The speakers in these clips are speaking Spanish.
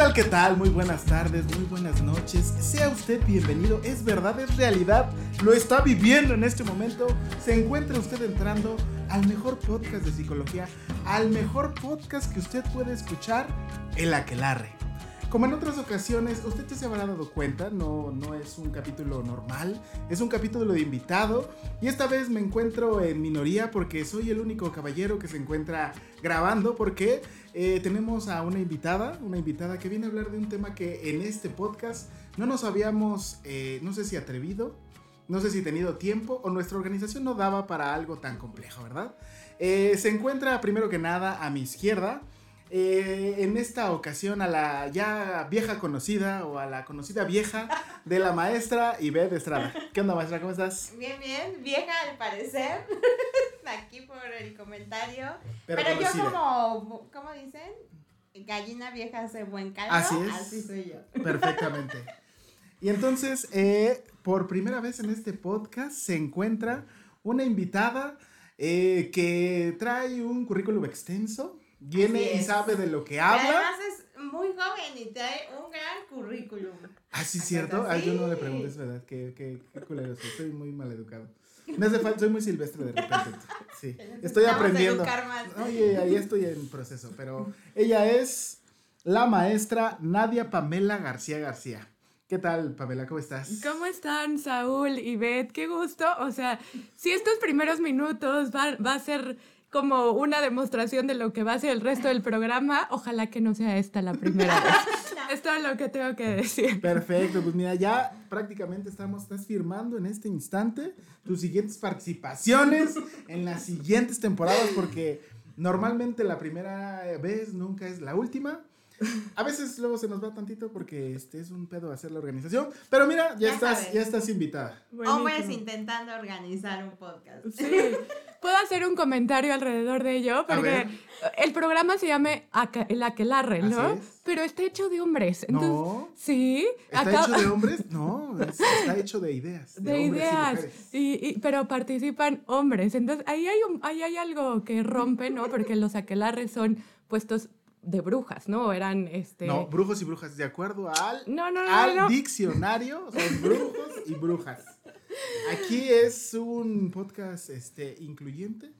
Tal, qué tal? Muy buenas tardes, muy buenas noches. Sea usted bienvenido. Es verdad, es realidad. Lo está viviendo en este momento. Se encuentra usted entrando al mejor podcast de psicología, al mejor podcast que usted puede escuchar, El Aquelarre. Como en otras ocasiones, usted ya se habrá dado cuenta, no, no es un capítulo normal, es un capítulo de invitado. Y esta vez me encuentro en minoría porque soy el único caballero que se encuentra grabando porque eh, tenemos a una invitada, una invitada que viene a hablar de un tema que en este podcast no nos habíamos, eh, no sé si atrevido, no sé si tenido tiempo o nuestra organización no daba para algo tan complejo, ¿verdad? Eh, se encuentra primero que nada a mi izquierda. Eh, en esta ocasión a la ya vieja conocida o a la conocida vieja de la maestra Ivette Estrada. ¿Qué onda maestra? ¿Cómo estás? Bien, bien, vieja al parecer, aquí por el comentario. Pero Pero, yo como, ¿cómo dicen? Gallina vieja hace buen caldo. Así es. Así soy yo. Perfectamente. Y entonces, eh, por primera vez en este podcast se encuentra una invitada eh, que trae un currículum extenso, viene y sabe de lo que Y habla. además es muy joven y trae un gran currículum. Ah, sí, ¿Es cierto. Ay, yo no le pregunté, es verdad. Qué, qué, qué culero soy. Soy muy mal educado. Me hace falta, soy muy silvestre de repente. Sí, estoy aprendiendo. Oye, ahí estoy en proceso, pero ella es la maestra Nadia Pamela García García. ¿Qué tal, Pamela? ¿Cómo estás? ¿Cómo están, Saúl y Beth? Qué gusto. O sea, si estos primeros minutos va, va a ser como una demostración de lo que va a ser el resto del programa, ojalá que no sea esta la primera vez. Es todo lo que tengo que decir. Perfecto, pues mira, ya prácticamente estamos, estás firmando en este instante tus siguientes participaciones en las siguientes temporadas, porque normalmente la primera vez nunca es la última. A veces luego se nos va tantito porque este es un pedo hacer la organización, pero mira, ya, Ya estás, sabes. ya estás invitada. Hombres intentando organizar un podcast. Sí. ¿Puedo hacer un comentario alrededor de ello? Porque el programa se llama Aca- El Aquelarre, ¿no? Así es. Pero está hecho de hombres. Entonces, No. Sí. ¿Está acá- hecho de hombres? No, es- está hecho de ideas. de hombres y ideas, mujeres. y, y- pero participan hombres. Entonces, ahí hay, un- ahí hay algo que rompe, ¿no? Porque los aquelarres son puestos de brujas, ¿no? Eran, este... No, brujos y brujas, de acuerdo al, No, no, no, al no. diccionario, son brujos y brujas. Aquí es un podcast este, incluyente.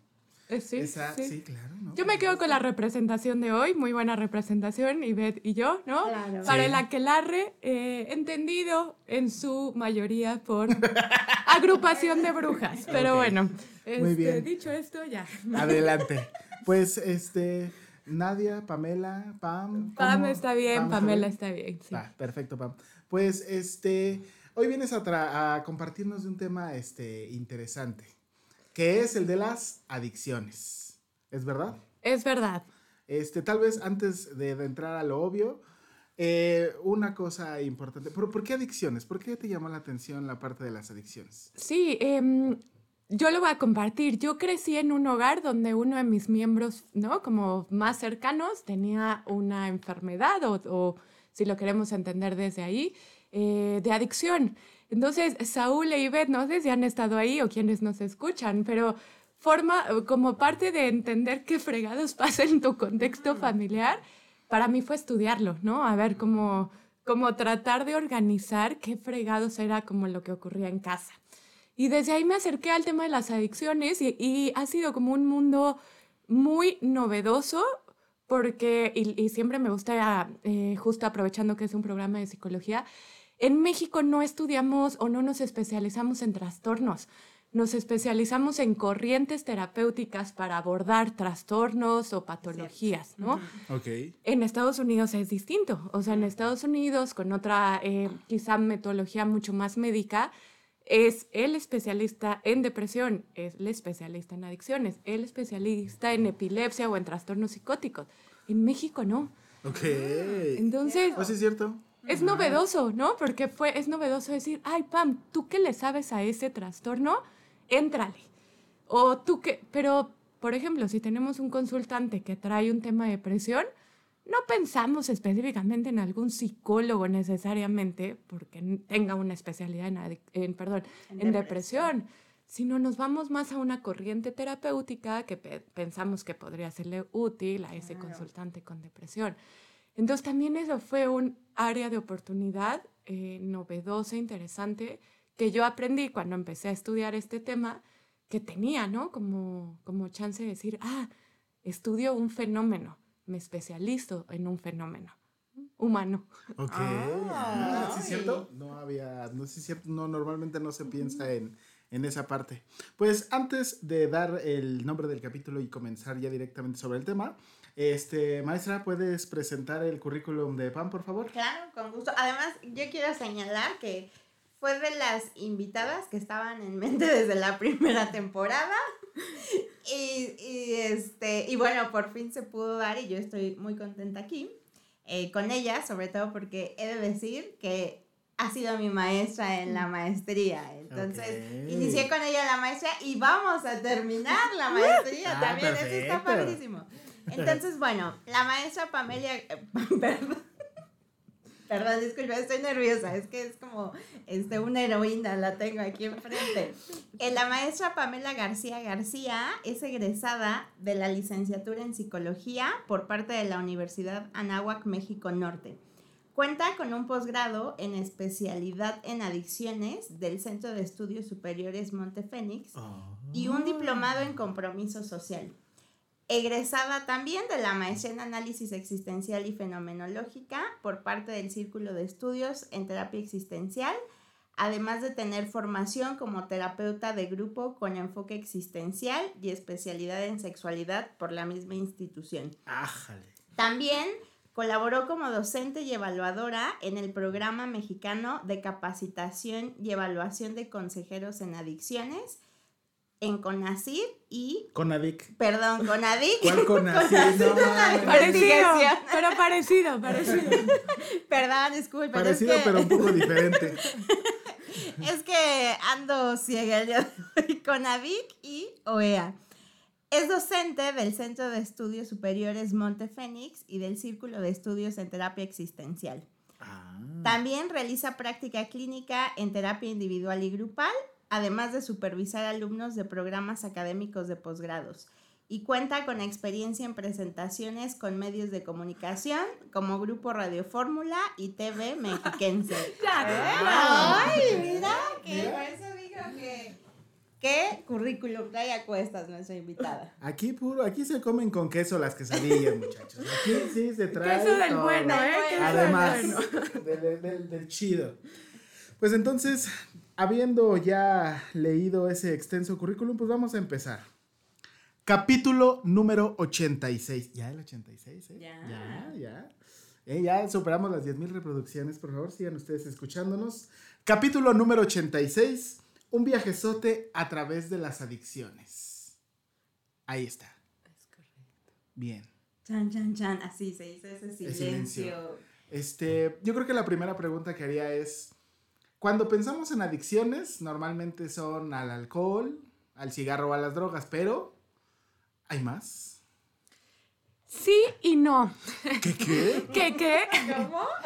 Eh, sí, Esa- sí. sí, claro. ¿no? Yo me quedo con la representación de hoy, muy buena representación, Ivette y yo, ¿no? Claro. Para Sí. el aquelarre, eh, entendido en su mayoría por agrupación de brujas. Pero Ok. bueno, Muy este, bien. dicho esto, ya. Adelante. Pues, este, Nadia, Pamela, Pam. Pam ¿cómo? está bien, Pam, Pamela bien? está bien. sí. Perfecto, Pam. Pues, este, hoy vienes a, a compartirnos de un tema, este, interesante, que es el de las adicciones. ¿Es verdad? Es verdad. Este, tal vez antes de, de entrar a lo obvio, Eh, una cosa importante, ¿por, por qué adicciones? ¿Por qué te llamó la atención la parte de las adicciones? Sí, em, yo lo voy a compartir. Yo crecí en un hogar donde uno de mis miembros, ¿no? Como más cercanos, tenía una enfermedad o, o si lo queremos entender desde ahí, eh, de adicción. Entonces, Saúl e Ivette, no sé si han estado ahí o quienes nos escuchan, pero forma como parte de entender qué fregados pasa en tu contexto familiar, para mí fue estudiarlo, ¿no? A ver cómo, cómo tratar de organizar qué fregados era como lo que ocurría en casa. Y desde ahí me acerqué al tema de las adicciones y, y ha sido como un mundo muy novedoso porque, y, y siempre me gusta, eh, justo aprovechando que es un programa de psicología, en México no estudiamos o no nos especializamos en trastornos. Nos especializamos en corrientes terapéuticas para abordar trastornos o patologías, ¿no? Ok. En Estados Unidos es distinto. O sea, en Estados Unidos, con otra eh, quizá metodología mucho más médica, es el especialista en depresión, es el especialista en adicciones, el especialista en epilepsia o en trastornos psicóticos. En México no. Ok. Entonces, Pues sí, es cierto. es novedoso, ¿no? Porque fue, es novedoso decir, ay, Pam, tú que le sabes a ese trastorno, éntrale. O tú que, pero, por ejemplo, si tenemos un consultante que trae un tema de depresión, no pensamos específicamente en algún psicólogo necesariamente, porque tenga una especialidad en, perdón, en, depresión, sino nos vamos más a una corriente terapéutica que pe- pensamos que podría serle útil a ese consultante con depresión. Entonces también eso fue un área de oportunidad eh, novedosa, interesante, que yo aprendí cuando empecé a estudiar este tema, que tenía, ¿no? Como, como chance de decir, ah, estudio un fenómeno, me especializo en un fenómeno humano. Ok. Ah, ¿Sí es cierto? No había, no sí es cierto, no, normalmente no se piensa en, en esa parte. Pues antes de dar el nombre del capítulo y comenzar ya directamente sobre el tema, este, maestra, ¿puedes presentar el currículum de PAN, por favor? Claro, con gusto. Además, yo quiero señalar que fue de las invitadas que estaban en mente desde la primera temporada. Y, y, este, y bueno, por fin se pudo dar y yo estoy muy contenta aquí eh, con ella, sobre todo porque he de decir que ha sido mi maestra en la maestría. Entonces, inicié con ella la maestría y vamos a terminar la maestría Ah, también. Eso está padrísimo. Entonces, bueno, la maestra Pamelia, eh, perdón, perdón, disculpa, estoy nerviosa, es que es como este, una heroína, la tengo aquí enfrente. Eh, la maestra Pamela García García es egresada de la licenciatura en psicología por parte de la Universidad Anáhuac, México Norte. Cuenta con un posgrado en especialidad en adicciones del Centro de Estudios Superiores Montefénix y un diplomado en compromiso social. Egresada también de la maestría en análisis existencial y fenomenológica por parte del Círculo de Estudios en Terapia Existencial, además de tener formación como terapeuta de grupo con enfoque existencial y especialidad en sexualidad por la misma institución. Ájale. También colaboró como docente y evaluadora en el programa mexicano de capacitación y evaluación de consejeros en adicciones en CONACYT y, Conadic. perdón, CONADIC. ¿Cuál Conacid? No. Parecido, pero parecido, parecido. Perdón, disculpen. Parecido, es que, pero un poco diferente. Es que ando ciega el día de hoy. CONADIC y OEA. Es docente del Centro de Estudios Superiores Monte Fénix y del Círculo de Estudios en Terapia Existencial. Ah. También realiza práctica clínica en terapia individual y grupal, además de supervisar alumnos de programas académicos de posgrados. Y cuenta con experiencia en presentaciones con medios de comunicación como Grupo Radio Fórmula y TV Mexiquense. ¡Ay, mira! Que por eso digo que... ¿Qué currículum trae a cuestas nuestra invitada? Aquí puro, aquí se comen con queso las quesadillas, muchachos. Aquí sí se trae. Queso del todo. bueno, ¿eh? Del Además, del, del- del chido. Pues entonces, habiendo ya leído ese extenso currículum, pues vamos a empezar. Capítulo número 86. Ya el 86, ¿eh? Ya. Ya, ya. Eh, ya superamos las 10.000 reproducciones, por favor, sigan ustedes escuchándonos. Capítulo número 86. Un viajezote a través de las adicciones. Ahí está. Es correcto. Bien. Chan, chan, chan. Así se hizo ese silencio. silencio. Este, yo creo que la primera pregunta que haría es, cuando pensamos en adicciones, normalmente son al alcohol, al cigarro o a las drogas, pero ¿hay más? Sí y no. ¿Qué qué? ¿Qué qué?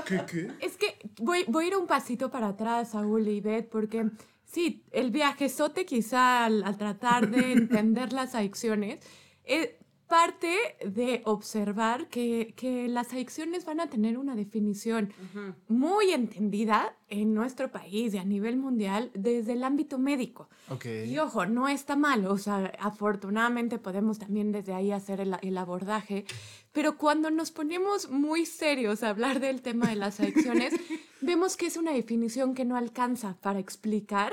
¿Qué qué? Es que voy, voy a ir un pasito para atrás, Saúl y Beth, porque sí, el viajezote quizá al, al tratar de entender las adicciones, eh, parte de observar que, que las adicciones van a tener una definición muy entendida en nuestro país y a nivel mundial desde el ámbito médico. Ok. Y ojo, no está mal, o sea, afortunadamente podemos también desde ahí hacer el, el abordaje, pero cuando nos ponemos muy serios a hablar del tema de las adicciones, vemos que es una definición que no alcanza para explicar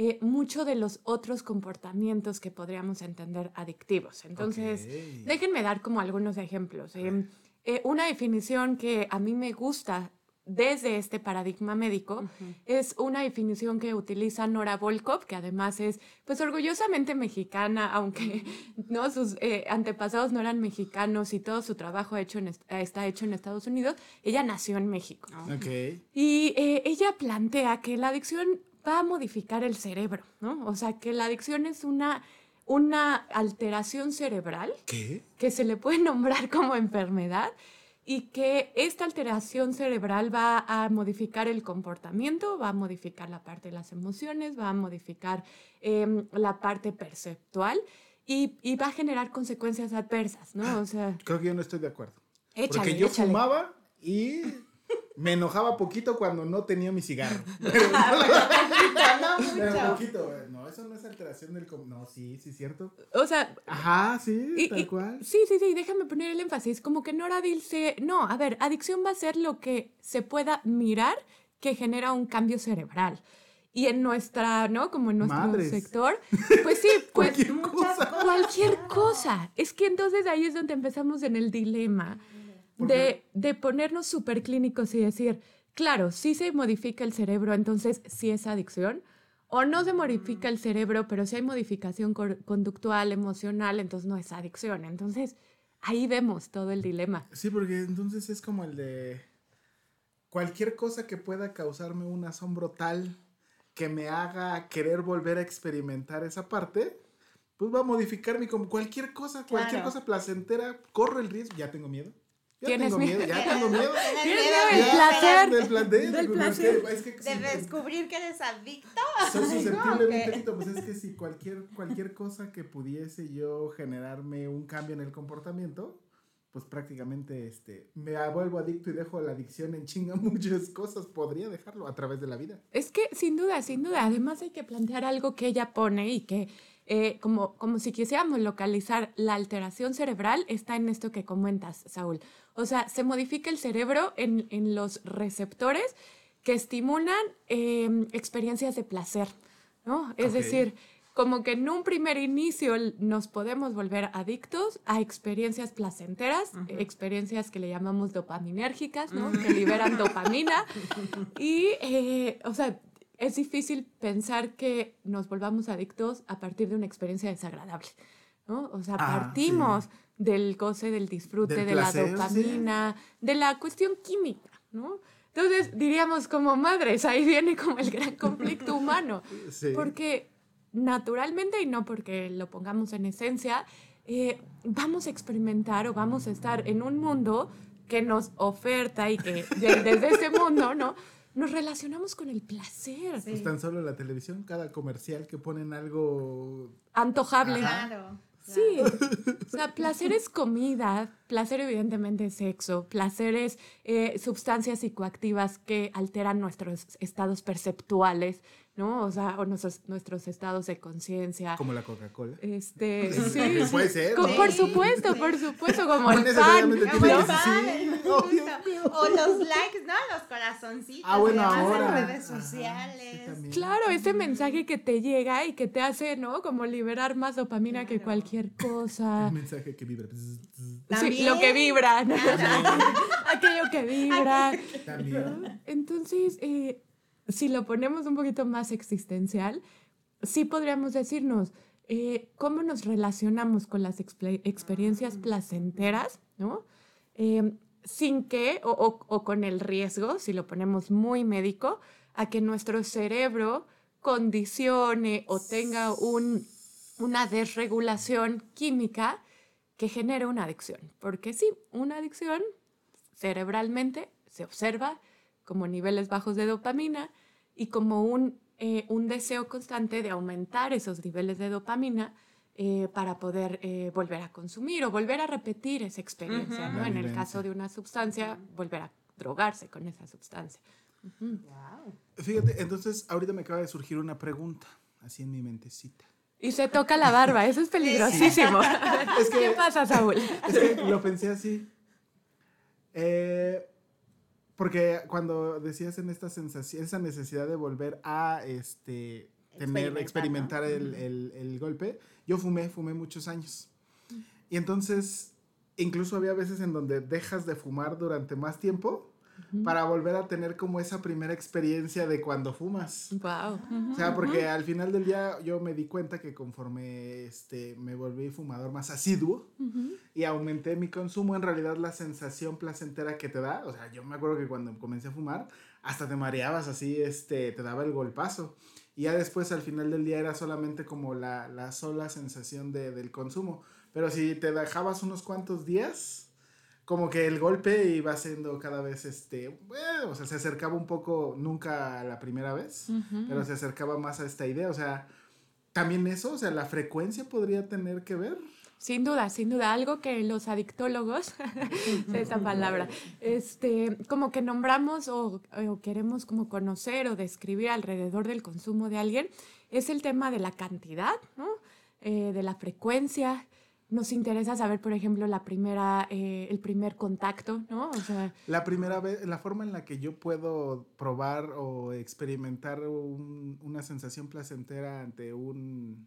eh, mucho de los otros comportamientos que podríamos entender adictivos. Entonces, déjenme dar como algunos ejemplos. Eh, eh, una definición que a mí me gusta desde este paradigma médico es una definición que utiliza Nora Volkov, que además es pues orgullosamente mexicana, aunque no sus eh, antepasados no eran mexicanos y todo su trabajo hecho en est- está hecho en Estados Unidos. Ella nació en México. Ok. Y eh, ella plantea que la adicción va a modificar el cerebro, ¿no? O sea, que la adicción es una, una alteración cerebral ¿Qué? que se le puede nombrar como enfermedad y que esta alteración cerebral va a modificar el comportamiento, va a modificar la parte de las emociones, va a modificar em, la parte perceptual y, y va a generar consecuencias adversas, ¿no? O sea, Creo que yo no estoy de acuerdo. échale, Porque yo échale. fumaba y me enojaba poquito cuando no tenía mi cigarro. no Pero mucho. poquito, güey. No, eso no es alteración del... No, sí, sí, cierto. O sea, Ajá, sí, Y- tal y- cual. Sí, sí, sí, déjame poner el énfasis. Como que Nora dice, no, a ver, adicción va a ser lo que se pueda mirar que genera un cambio cerebral. Y en nuestra, ¿no? Como en nuestro Madres. sector, pues sí, pues Cualquier muchas cosa. cualquier cosa. Es que entonces ahí es donde empezamos en el dilema de, de ponernos súper clínicos y decir, claro, sí se modifica el cerebro, entonces sí es adicción. O no se modifica el cerebro, pero sí hay modificación conductual, emocional, entonces no es adicción. Entonces ahí vemos todo el dilema. Sí, porque entonces es como el de cualquier cosa que pueda causarme un asombro tal que me haga querer volver a experimentar esa parte, pues va a modificar mi como cualquier cosa, cualquier Claro. cosa placentera, corro el riesgo, ya tengo miedo. Ya ¿Tienes tengo miedo, miedo? ya tengo miedo. Tienes miedo del de- placer. Del placer. Del placer. es que- es que De descubrir que eres adicto. soy ¿no? susceptiblemente Que- adicto, pues es que si cualquier, cualquier cosa que pudiese yo generarme un cambio en el comportamiento, pues prácticamente este, me vuelvo adicto y dejo la adicción en chinga muchas cosas, podría dejarlo a través de la vida. Es que sin duda, sin duda, además hay que plantear algo que ella pone y que eh, como, como si quisiéramos localizar la alteración cerebral, está en esto que comentas, Saúl. O sea, se modifica el cerebro en, en los receptores que estimulan eh, experiencias de placer, ¿no? Es Ok. decir, como que en un primer inicio nos podemos volver adictos a experiencias placenteras, experiencias que le llamamos dopaminérgicas, ¿no? Que liberan dopamina. Y, eh, o sea, es difícil pensar que nos volvamos adictos a partir de una experiencia desagradable, ¿no? O sea, Ah, partimos del goce, del disfrute, Del de placer, la dopamina, de la cuestión química, ¿no? Entonces, diríamos como madres, ahí viene como el gran conflicto humano. Sí. Porque naturalmente, y no porque lo pongamos en esencia, eh, vamos a experimentar o vamos a estar en un mundo que nos oferta y que de- desde ese mundo, ¿no? Nos relacionamos con el placer. Pues tan solo en la televisión, cada comercial que ponen algo... Antojable. Claro. Sí, o sea, placer es comida, placer evidentemente es sexo, placer es eh, sustancias psicoactivas que alteran nuestros estados perceptuales, ¿no? O sea, o nuestros, nuestros estados de conciencia. Como la Coca-Cola. Este, Sí, sí, sí. puede ser, Co- ¿no? Por supuesto, por supuesto, como No el pan. Como que pan. Oh. O los likes, ¿no? Los corazoncitos. Ah, bueno, ahora. En redes Ajá, sociales. sí, también. Claro, ese mensaje que te llega y que te hace, ¿no? Como liberar más dopamina que cualquier cosa. Un mensaje que vibra. Bzz. Sí, También. lo que vibra. ¿no? Aquello que vibra. También. Entonces, eh, si lo ponemos un poquito más existencial, sí podríamos decirnos eh, cómo nos relacionamos con las experiencias placenteras, ¿no? Eh, sin que, o, o- o con el riesgo, si lo ponemos muy médico, a que nuestro cerebro condicione o tenga un, una desregulación química que genere una adicción. Porque sí, una adicción cerebralmente se observa como niveles bajos de dopamina y como un, eh, un deseo constante de aumentar esos niveles de dopamina eh, para poder eh, volver a consumir o volver a repetir esa experiencia, Ujú. ¿no? La En el caso de una sustancia, volver a drogarse con esa sustancia. Wow. Fíjate, entonces ahorita me acaba de surgir una pregunta, así en mi mentecita. Y se toca la barba, eso es peligrosísimo. Es que- ¿Qué pasa, Saúl? Es que lo pensé así. Eh, porque cuando decías en esta sensación, esa necesidad de volver a este, tener, Experimentar, experimentar ¿no? el, el- el golpe, yo fumé, fumé muchos años. Y entonces, incluso había veces en donde dejas de fumar durante más tiempo para volver a tener como esa primera experiencia de cuando fumas. Wow. O sea, porque al final del día yo me di cuenta que conforme este, me volví fumador más asiduo y aumenté mi consumo, en realidad la sensación placentera que te da, o sea, yo me acuerdo que cuando comencé a fumar, hasta te mareabas así, este, te daba el golpazo. Y ya después al final del día era solamente como la, la sola sensación de, del consumo. Pero si te dejabas unos cuantos días, como que el golpe iba siendo cada vez, este, bueno, o sea, se acercaba un poco, nunca a la primera vez, pero se acercaba más a esta idea. O sea, también eso, o sea, la frecuencia podría tener que ver. Sin duda, sin duda, algo que los adictólogos, esa palabra, este, como que nombramos o, o queremos como conocer o describir alrededor del consumo de alguien, es el tema de la cantidad, ¿no? Eh, de la frecuencia. Nos interesa saber, por ejemplo, la primera, eh, el primer contacto, ¿no? O sea, La primera vez, la forma en la que yo puedo probar o experimentar un- una sensación placentera ante un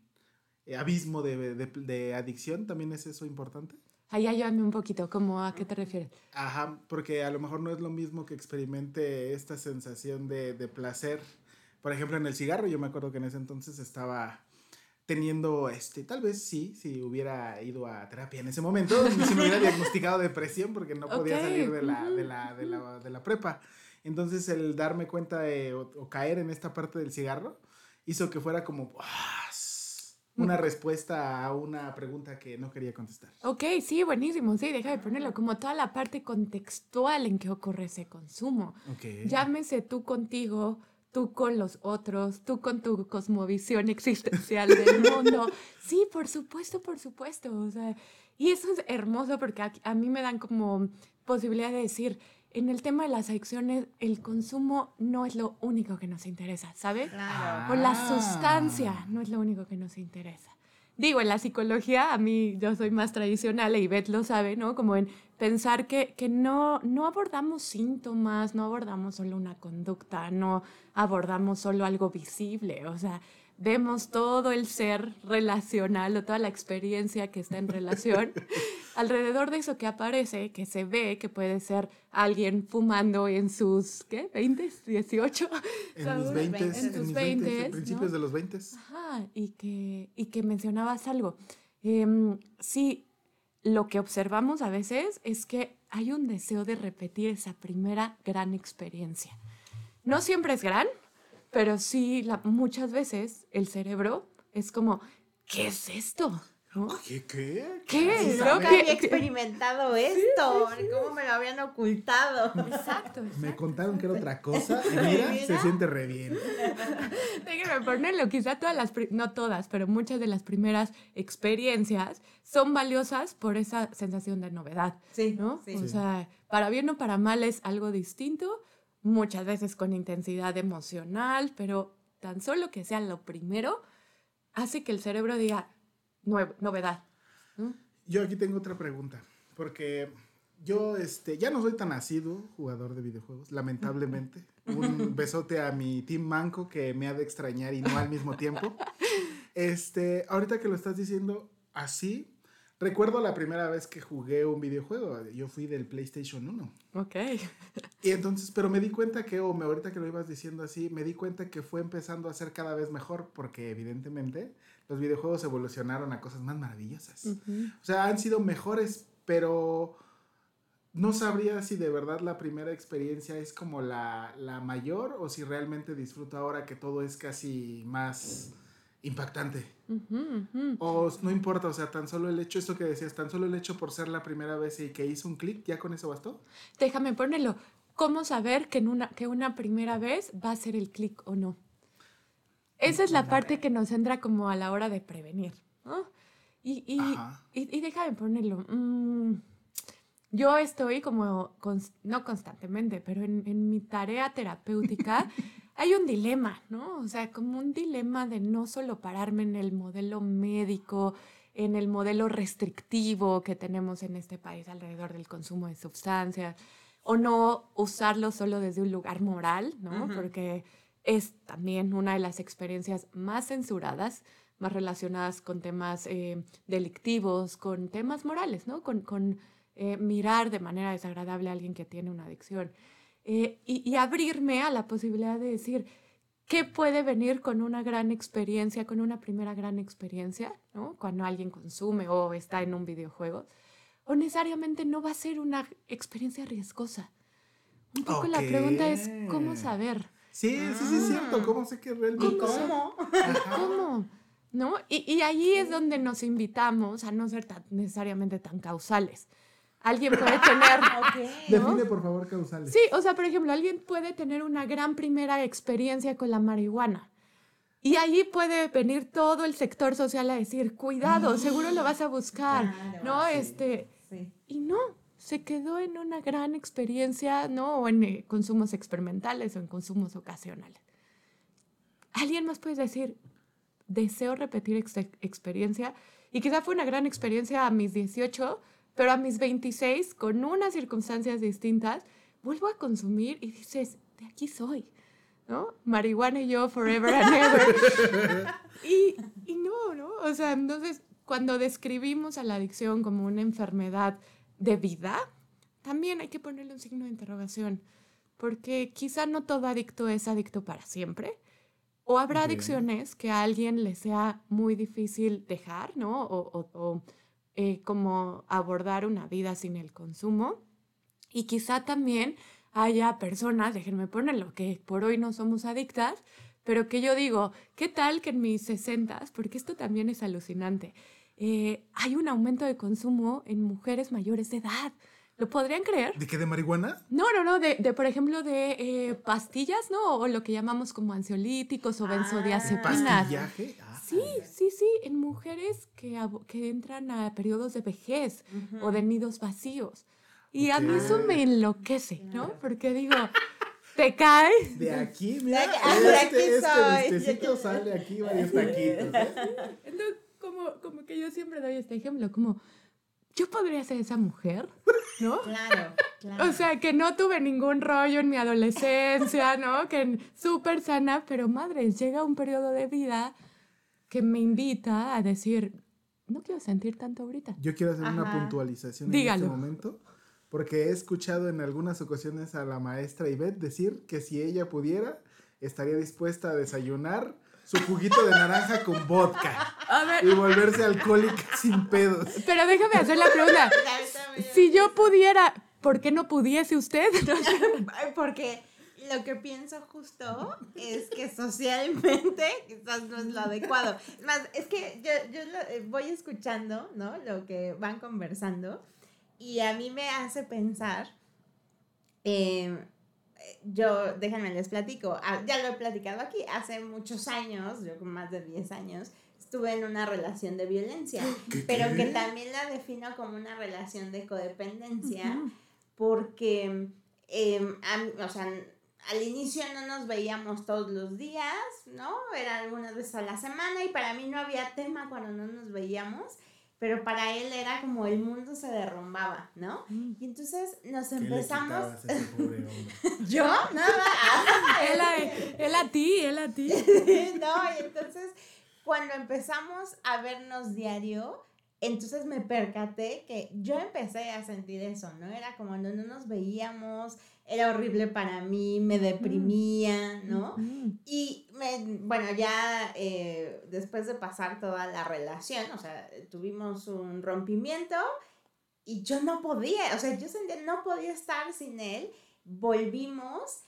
abismo de, de- de adicción, ¿también es eso importante? ahí ayúdame un poquito, ¿cómo a qué te refieres? Ajá, porque a lo mejor no es lo mismo que experimente esta sensación de, de placer. Por ejemplo, en el cigarro, yo me acuerdo que en ese entonces estaba teniendo, este, tal vez sí, si hubiera ido a terapia en ese momento, si me hubiera diagnosticado depresión porque no podía Ok, salir de la, de, la, de, la, de la prepa. Entonces el darme cuenta de, o, o caer en esta parte del cigarro hizo que fuera como ¡ah! una respuesta a una pregunta que no quería contestar. Ok, sí, buenísimo, sí, deja de ponerlo como toda la parte contextual en que ocurre ese consumo. Ok. Llámese tú contigo, tú con los otros, tú con tu cosmovisión existencial del mundo. Sí, por supuesto, por supuesto. O sea, y eso es hermoso porque a, a mí me dan como posibilidad de decir, en el tema de las adicciones, el consumo no es lo único que nos interesa, ¿sabes? Claro. O la Ah. sustancia no es lo único que nos interesa. Digo, en la psicología, a mí yo soy más tradicional, y Beth lo sabe, ¿no? Como en pensar que, que no, no abordamos síntomas, no abordamos solo una conducta, no abordamos solo algo visible, o sea, vemos todo el ser relacional o toda la experiencia que está en relación alrededor de eso que aparece, que se ve, que puede ser alguien fumando en sus, ¿qué? ¿20? ¿18? En ¿sabes? mis 20, en mis 20, 20s, en principios ¿no? de los 20. Ajá, y que, y que mencionabas algo. Em, sí, lo que observamos a veces es que hay un deseo de repetir esa primera gran experiencia. No siempre es gran, pero sí la- muchas veces el cerebro es como, ¿qué es esto? ¿No? ¿Qué? ¿Qué? ¿Qué? Sí, ¿No? sabe. Nunca ¿Qué- había qué- experimentado esto. ¿Cómo me lo habían ocultado? Exacto, Me exacto. contaron que era otra cosa y mira, Mira. se siente re bien. Déjenme ponerlo, quizá todas las, no todas, pero muchas de las primeras experiencias son valiosas por esa sensación de novedad, Sí, ¿no? sí. O Sí. sea, para bien o para mal es algo distinto, muchas veces con intensidad emocional, pero tan solo que sea lo primero hace que el cerebro diga "Nuevo- novedad. ¿no? Yo aquí tengo otra pregunta, porque yo este, ya no soy tan asiduo jugador de videojuegos, lamentablemente. Un besote a mi team manco que me ha de extrañar y no al mismo tiempo. Este, ahorita que lo estás diciendo así, recuerdo la primera vez que jugué un videojuego. Yo fui del PlayStation 1. Ok. Y entonces, pero me di cuenta que, o me, ahorita que lo ibas diciendo así, me di cuenta que fue empezando a ser cada vez mejor, porque evidentemente los videojuegos evolucionaron a cosas más maravillosas. O sea, han sido mejores, pero no sabría si de verdad la primera experiencia es como la, la mayor o si realmente disfruto ahora que todo es casi más impactante. Ujú, ujú. O no importa, o sea, tan solo el hecho, esto que decías, tan solo el hecho por ser la primera vez y que hizo un clic, ¿ya con eso bastó? Déjame ponerlo. ¿Cómo saber que, en una, que una primera vez va a ser el clic o no? Esa es la parte que nos entra como a la hora de prevenir. ¿no? Y, y, y, y déjame ponerlo. mm, yo estoy como, no constantemente, pero en, en mi tarea terapéutica hay un dilema, ¿no? O sea, como un dilema de no solo pararme en el modelo médico, en el modelo restrictivo que tenemos en este país alrededor del consumo de sustancias, o no usarlo solo desde un lugar moral, ¿no? Ujú. Porque es también una de las experiencias más censuradas, más relacionadas con temas eh, delictivos, con temas morales, ¿no? Con, con eh, mirar de manera desagradable a alguien que tiene una adicción. Eh, y, y abrirme a la posibilidad de decir, ¿qué puede venir con una gran experiencia, con una primera gran experiencia, ¿no? Cuando alguien consume o está en un videojuego. O necesariamente no va a ser una experiencia riesgosa. Un poco la pregunta es, ¿cómo saber? Sí, sí, sí, es cierto. Ah. ¿Cómo sé que realmente... ¿Y cómo? ¿Cómo? ¿No? Y, y ahí es donde nos invitamos a no ser tan- necesariamente tan causales. Alguien puede tener... Ok. Define, por favor, causales. Sí, o sea, por ejemplo, alguien puede tener una gran primera experiencia con la marihuana. Y ahí puede venir todo el sector social a decir, cuidado, seguro lo vas a buscar, Claro, ¿no? sí. Este, Sí. y no, se quedó en una gran experiencia, ¿no? O en eh, consumos experimentales o en consumos ocasionales. Alguien más puede decir, deseo repetir esta experiencia. Y quizá fue una gran experiencia a mis 18, pero a mis 26, con unas circunstancias distintas, vuelvo a consumir y dices, de aquí soy, ¿no? Marihuana y yo forever and ever. y, y no, ¿no? O sea, entonces, cuando describimos a la adicción como una enfermedad de vida, también hay que ponerle un signo de interrogación, porque quizá no todo adicto es adicto para siempre. O habrá adicciones que a alguien le sea muy difícil dejar, ¿no? O, o- o, eh, como abordar una vida sin el consumo. Y quizá también haya personas, déjenme ponerlo, que por hoy no somos adictas, pero que yo digo, ¿qué tal que en mis 60, porque esto también es alucinante, eh, hay un aumento de consumo en mujeres mayores de edad? ¿Lo podrían creer? ¿De qué? ¿De marihuana? No, no, no, de, de, por ejemplo, de eh, pastillas, ¿no? O lo que llamamos como ansiolíticos o Ah, benzodiazepinas. ¿Pastillaje? Ah, Sí, sí, sí, en mujeres que, que entran a periodos de vejez o de nidos vacíos. Y a mí eso me enloquece, ¿no? Porque digo, te caes. De aquí, mira, De aquí- de aquí este, soy. este vistecito sale aquí varios taquitos. ¿eh? Entonces, como, como que yo siempre doy este ejemplo, como, yo podría ser esa mujer, ¿no? Claro, claro. O sea, que no tuve ningún rollo en mi adolescencia, ¿no? Que súper sana, pero madre, llega un periodo de vida que me invita a decir, no quiero sentir tanto ahorita. Yo quiero hacer una Ajá. puntualización Dígalo. en este momento, porque he escuchado en algunas ocasiones a la maestra Ivette decir que si ella pudiera, estaría dispuesta a desayunar su juguito de naranja con vodka A ver, y volverse alcohólica sin pedos. pero déjame hacer la pregunta. Si yo pudiera, ¿por qué no pudiese usted? Porque lo que pienso justo es que socialmente quizás no es lo adecuado. Más, es que yo, yo lo- eh, voy escuchando, ¿no? Lo que van conversando y a mí me hace pensar, eh, yo, déjenme les platico, ah, ya lo he platicado aquí, hace muchos años, yo con más de 10 años, estuve en una relación de violencia, pero que también la defino como una relación de codependencia porque, eh, a- o sea, al inicio no nos veíamos todos los días, ¿no? Era algunas veces a la semana y para mí no había tema cuando no nos veíamos, pero para él era como el mundo se derrumbaba, ¿no? Y entonces nos ¿Qué le empezamos... a ese pobre hombre? ¿Yo? Nada. él, a, él a ti, él a ti. no, y entonces cuando empezamos a vernos diario, entonces me percaté que yo empecé a sentir eso, ¿no? Era como no, no nos veíamos, era horrible para mí, me deprimía, ¿no? Mm. Y me, bueno, ya eh, después de pasar toda la relación, o sea, tuvimos un rompimiento y yo no podía, o sea, yo sentía no podía estar sin él, volvimos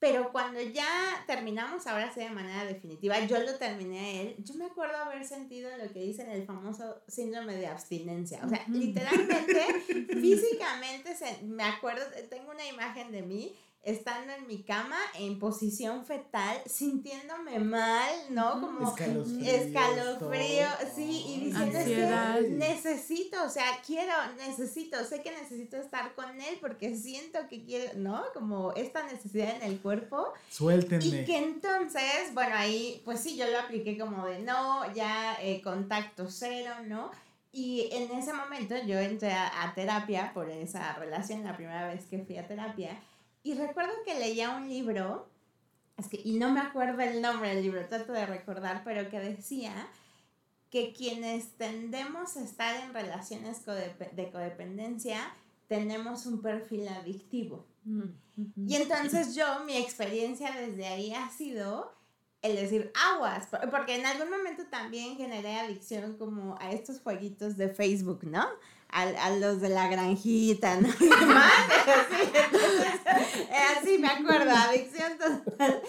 pero cuando ya terminamos, ahora sí de manera definitiva, yo lo terminé a él, yo me acuerdo haber sentido lo que dicen el famoso síndrome de abstinencia. O sea, literalmente, físicamente, se, me acuerdo, tengo una imagen de mí estando en mi cama en posición fetal, sintiéndome mal, ¿no? Como escalofrío, sí, y diciendo que necesito, o sea, quiero, necesito, sé que necesito estar con él porque siento que quiero, ¿no? Como esta necesidad en el cuerpo. Suéltenme. Y que entonces, bueno, ahí, pues sí, yo lo apliqué como de no, ya eh, contacto cero, ¿no? Y en ese momento yo entré a terapia por esa relación, la primera vez que fui a terapia. Y recuerdo que leía un libro, es que, y no me acuerdo el nombre del libro, trato de recordar, pero que decía que quienes tendemos a estar en relaciones de codependencia tenemos un perfil adictivo. Mm, y entonces yo, mi experiencia desde ahí ha sido el decir aguas, porque en algún momento también generé adicción como a estos jueguitos de Facebook, ¿no? A, a, los de la granjita, ¿no? Y así, entonces, así me acuerdo, adicción total.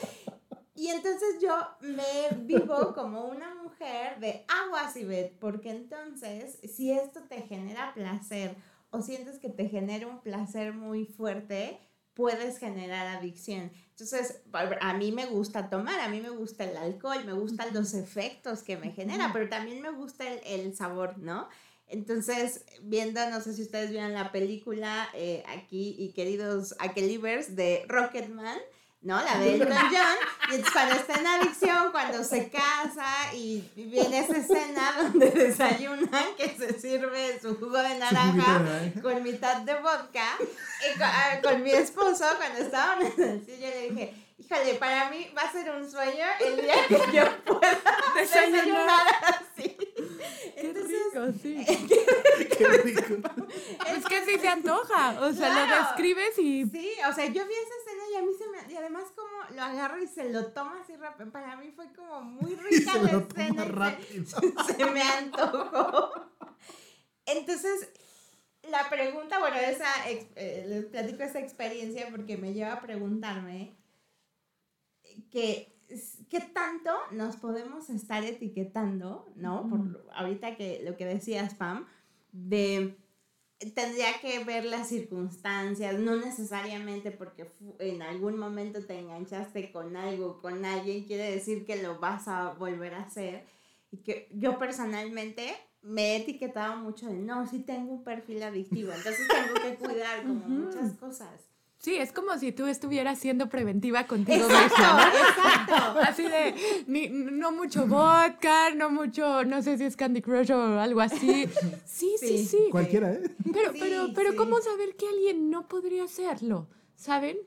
Y entonces yo me vivo como una mujer de aguas y bet, porque entonces si esto te genera placer o sientes que te genera un placer muy fuerte, puedes generar adicción. Entonces, a mí me gusta tomar, a mí me gusta el alcohol, me gustan los efectos que me genera, pero también me gusta el, el sabor, ¿no? Entonces, viendo, no sé si ustedes vieron la película eh, aquí y queridos Aquelivers de Rocketman, ¿no? La de Elton John. Y entonces cuando está en adicción, cuando se casa y viene esa escena donde desayunan que se sirve su jugo de naranja con mitad de vodka. Y ah, con, mi esposo, cuando estábamos en el sitio, le dije, híjole, para mí va a ser un sueño el día que yo pueda desayunar así. Entonces, qué rico, sí. qué rico. Es que sí se antoja, o sea, lo describes y... Sí, o sea, yo vi esa escena y a mí se me... Y además como lo agarro y se lo toma así rápido, para mí fue como muy rica la escena. Rápido. Se, se me antojó. Entonces, la pregunta, bueno, esa, eh, les platico esa experiencia porque me lleva a preguntarme que qué tanto nos podemos estar etiquetando, ¿no? Por ahorita que lo que decías, Pam, de tendría que ver las circunstancias, no necesariamente porque en algún momento te enganchaste con algo, con alguien, quiere decir que lo vas a volver a hacer. Y que yo personalmente me he etiquetado mucho de, no, sí tengo un perfil adictivo, entonces tengo que cuidar como muchas cosas. Sí, es como si tú estuvieras siendo preventiva contigo misma. Exacto. Así de, ni, no mucho vodka, no mucho, no sé si es Candy Crush o algo así. Sí, sí, sí. Cualquiera, ¿eh? Pero, pero, pero, ¿cómo saber que alguien no podría hacerlo? ¿Saben?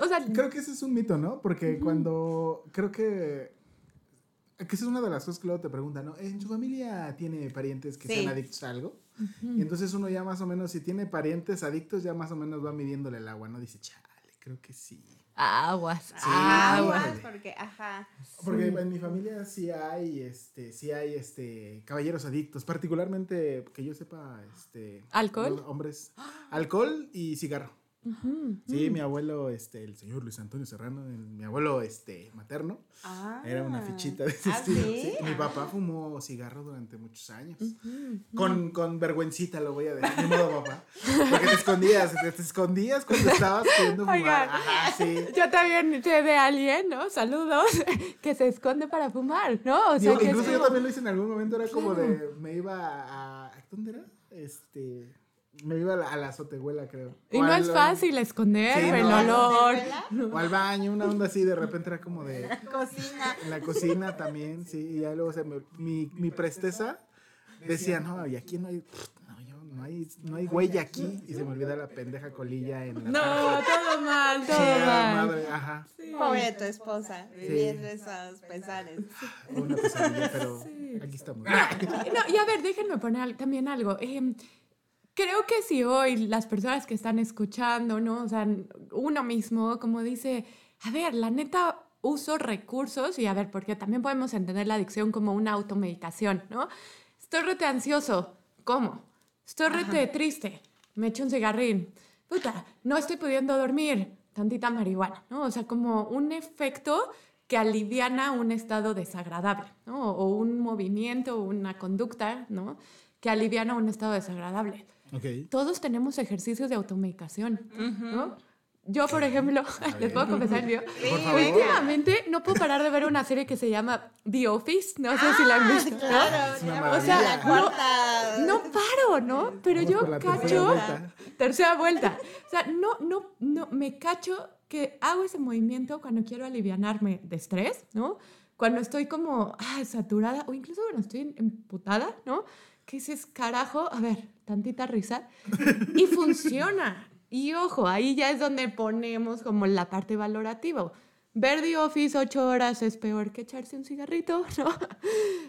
O sea, creo que ese es un mito, ¿no? Porque cuando, creo que, que esa es una de las cosas que luego te preguntan, ¿no? ¿En su familia tiene parientes que sean adictos a algo? Y entonces uno ya más o menos, si tiene parientes adictos, ya más o menos va midiéndole el agua, ¿no? Dice, chale, creo que sí. Aguas. aguas, porque, ajá. Porque en mi familia sí hay, este, sí hay, este, caballeros adictos, particularmente, que yo sepa, este. ¿Alcohol? Hombres. Alcohol y cigarro. Sí, mi abuelo, este, el señor Luis Antonio Serrano, mi abuelo este, materno, ah. era una fichita de ese ¿Ah, estilo. Mi papá fumó cigarro durante muchos años. con, con vergüencita lo voy a decir, mi modo papá. Porque te escondías, te, escondías cuando estabas queriendo fumar. Ajá, sí. Yo también sé de alguien, ¿no? Saludos, que se esconde para fumar, ¿no? O sea, incluso yo también lo hice en algún momento, era como de, me iba a, ¿dónde era? Este me iba a la, a la azotehuela, creo. Y no es fácil esconder el olor. O al baño, una onda así, de repente era como de... En la cocina. En la cocina también, sí. Y ya luego, o sea, mi, mi presteza decía, no, y aquí no hay... No, yo, no hay, no hay huella aquí. Y se me olvida la pendeja colilla en la... No, todo mal, todo mal. Madre, ajá. Pobre tu esposa, viviendo esos pesares. Una pesadilla, pero aquí estamos. No, y a ver, déjenme poner también algo. Eh, creo que si hoy las personas que están escuchando, ¿no? O sea, uno mismo, como dice, a ver, la neta uso recursos y a ver, porque también podemos entender la adicción como una automedicación, ¿no? Estoy rete ansioso, ¿cómo? Estoy rete triste, me echo un cigarrín. Puta, no estoy pudiendo dormir. Tantita marihuana, ¿no? O sea, como un efecto que aliviana un estado desagradable, ¿no? O un movimiento, una conducta, ¿no? Que aliviana un estado desagradable. Ok. Todos tenemos ejercicios de automedicación, ¿no? Yo, por ejemplo, les puedo confesar yo, favor. últimamente no puedo parar de ver una serie que se llama The Office, no sé si la han visto. ¿no? Claro, Es una ya maravilla. vamos a la cuarta. No paro, ¿no? Pero Vamos yo la tercera cacho. vuelta. Tercera vuelta. O sea, no, no, no, me cacho que hago ese movimiento cuando quiero alivianarme de estrés, ¿no? Cuando estoy como ah, saturada o incluso cuando estoy emputada, ¿no? Que dices, carajo, a ver, tantita risa. Y funciona. Y ojo, ahí ya es donde ponemos como la parte valorativa. Ver The Office ocho horas es peor que echarse un cigarrito, ¿no?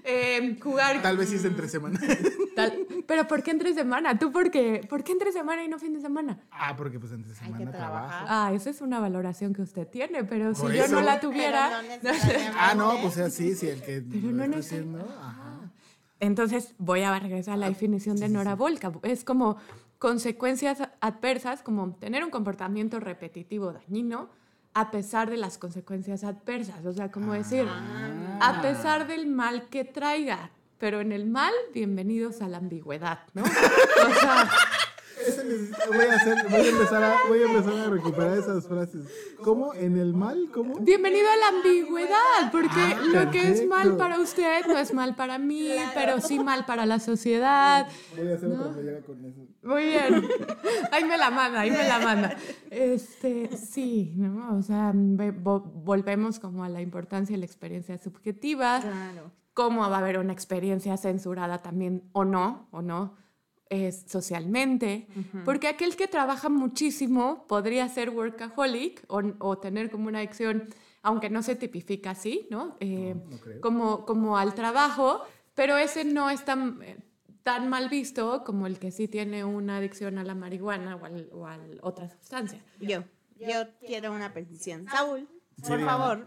Eh, jugar Tal vez sí es entre semana. Tal- Pero ¿por qué entre semana? ¿Tú por qué? ¿Por qué entre semana y no fin de semana? Ah, porque pues entre semana trabajar. trabajo. Ah, esa es una valoración que usted tiene, pero si Por yo no eso. la tuviera... Pero no. Ah, no, pues o sea, sí, sí, el que Pero lo no está neces- haciendo. Ajá. Entonces voy a regresar a la definición de Nora Volka. Es como consecuencias adversas, como tener un comportamiento repetitivo dañino a pesar de las consecuencias adversas. O sea, como decir, a pesar del mal que traiga. Pero en el mal, bienvenidos a la ambigüedad, ¿no? O sea, Voy, a hacer, voy, a empezar a, voy a empezar a recuperar esas frases. ¿Cómo? ¿En el mal? ¿Cómo? Bienvenido a la ambigüedad, porque Ah, lo que es mal para usted no es mal para mí, pero sí mal para la sociedad. Voy a hacer otra playera con eso. Muy bien. Ahí me la manda, ahí me la manda. Este, sí, ¿no? O sea, ve- vo- volvemos como a la importancia de la experiencia subjetiva, Claro. cómo va a haber una experiencia censurada también o no, o no, es socialmente, porque aquel que trabaja muchísimo podría ser workaholic o, o tener como una adicción, aunque no se tipifica así, ¿no? Eh, no como, como al trabajo, pero ese no es tan, eh, tan mal visto como el que sí tiene una adicción a la marihuana o, al- o a otra sustancia. Yo, yo quiero una petición. Saúl, por favor,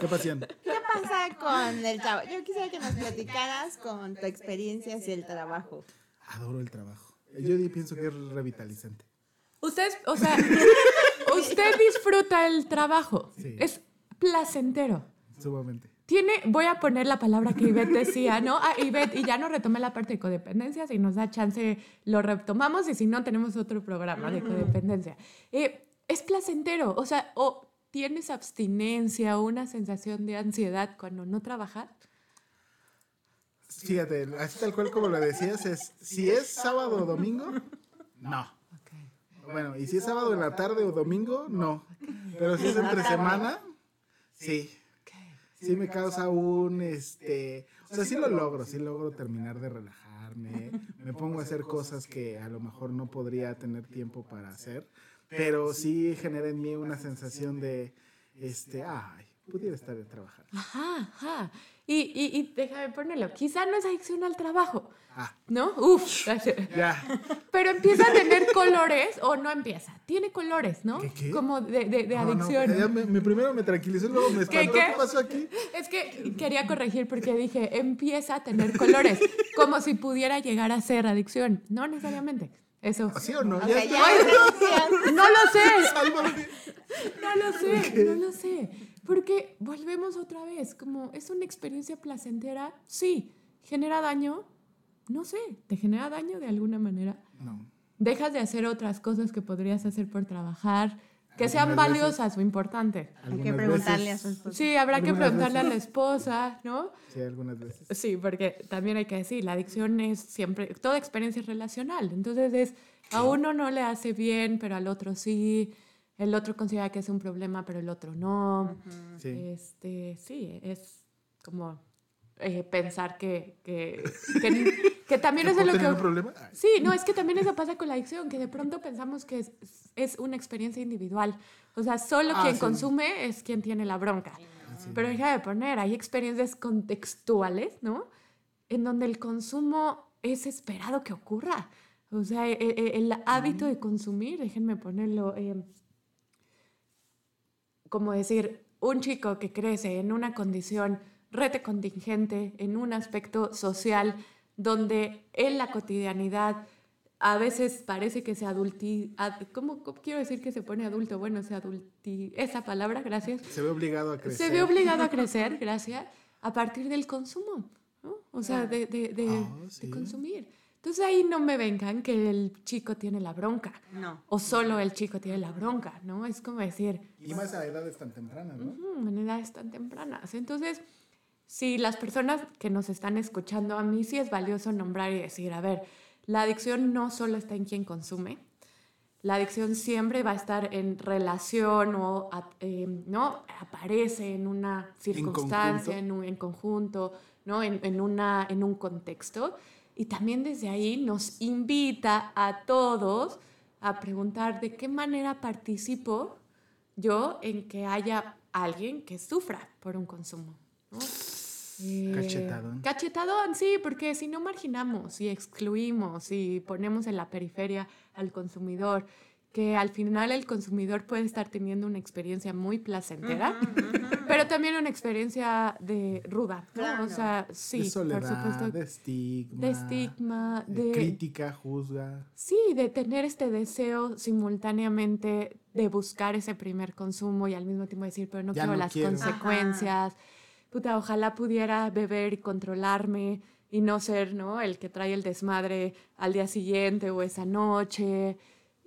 ¿Qué pasión? ¿qué pasa con el trabajo? Yo quisiera que nos platicaras con tu experiencia hacia el trabajo. Adoro el trabajo. Yo pienso que es revitalizante. Usted, o sea, usted disfruta el trabajo. Sí. Es placentero. Sumamente. Tiene, voy a poner la palabra que Ivette decía, ¿no? Ah, Ivette, y ya no retomé la parte de codependencia, si nos da chance lo retomamos y si no tenemos otro programa de codependencia. Eh, es placentero, o sea, o tienes abstinencia o una sensación de ansiedad cuando no trabajas. Fíjate, así tal cual como lo decías, es si es sábado o domingo, no. Bueno, y si es sábado en la tarde o domingo, no. Pero si es entre semana, sí. Sí me causa un, este, o sea, sí lo logro, sí logro terminar de relajarme, me pongo a hacer cosas que a lo mejor no podría tener tiempo para hacer, pero sí genera en mí una sensación de, este, ay, pudiera estar trabajando. Ajá, ajá. Y, y, y déjame ponerlo, quizá no es adicción al trabajo, Ah, ¿no? Uf, ya. Pero empieza a tener colores o no empieza. Tiene colores, ¿no? ¿Qué, qué? Como de, de- de No, no, adicción. ya me, me- primero me tranquilizó y luego me ¿Qué, espantó. qué? ¿Qué, pasó aquí? Es que quería corregir porque dije, empieza a tener colores, como si pudiera llegar a ser adicción. No necesariamente. Eso. ¿Sí o no? Ok, Ya ya, petición. No lo sé, no lo sé, no lo sé. Porque volvemos otra vez, como es una experiencia placentera, sí. ¿Genera daño? No sé, ¿te genera daño de alguna manera? No. dejas de hacer otras cosas que podrías hacer por trabajar, que sean veces. valiosas o importantes. Hay que preguntarle a su esposo. Sí, habrá que preguntarle a la esposa, ¿no? Sí, algunas veces. Sí, porque también hay que decir, la adicción es siempre, toda experiencia es relacional. Entonces es, a uno no le hace bien, pero al otro sí. El otro considera que es un problema, pero el otro no. Sí. Este, sí, es como eh, pensar que, que, que, que también ¿Que es de lo que... un problema? Sí, no, es que también eso pasa con la adicción, que de pronto pensamos que es, es una experiencia individual. O sea, solo Ah, quien sí. consume es quien tiene la bronca. Pero deja de poner, hay experiencias contextuales, ¿no? En donde el consumo es esperado que ocurra. O sea, e- e- el, hábito de consumir, déjenme ponerlo, eh, como decir, un chico que crece en una condición rete contingente, en un aspecto social, donde en la cotidianidad a veces parece que se adulti... ad- ¿cómo, cómo quiero decir que se pone adulto? Bueno, se adulti... Esa palabra, gracias. Se ve obligado a crecer. Se ve obligado a crecer, gracias, a partir del consumo, ¿no? O sea, de, de, de, Ah, de consumir. Entonces ahí no me vengan que el chico tiene la bronca. No. O solo el chico tiene la bronca, ¿no? Es como decir, Y más a edades tan tempranas, ¿no? "Mm, en edades tan tempranas. Entonces, si las personas que nos están escuchando, a mí sí es valioso nombrar y decir, a ver, la adicción no solo está en quien consume, la adicción siempre va a estar en relación o a- eh, no aparece en una circunstancia, conjunto. en, un, en conjunto, ¿no? En, en una, en un contexto. Y también desde ahí nos invita a todos a preguntar de qué manera participo yo en que haya alguien que sufra por un consumo. ¿no? Eh, Cachetadón. Cachetadón, sí, porque si no marginamos y excluimos y ponemos en la periferia al consumidor, que al final el consumidor puede estar teniendo una experiencia muy placentera, pero también una experiencia de ruda, ¿no? Claro. O sea, sí, de soledad, por supuesto. de estigma. De estigma, de de, crítica, juzga. Sí, de tener este deseo simultáneamente de buscar ese primer consumo y al mismo tiempo decir, pero no Ya quiero no las quiero. consecuencias. Puta, ojalá pudiera beber y controlarme y no ser, ¿no? El que trae el desmadre al día siguiente o esa noche.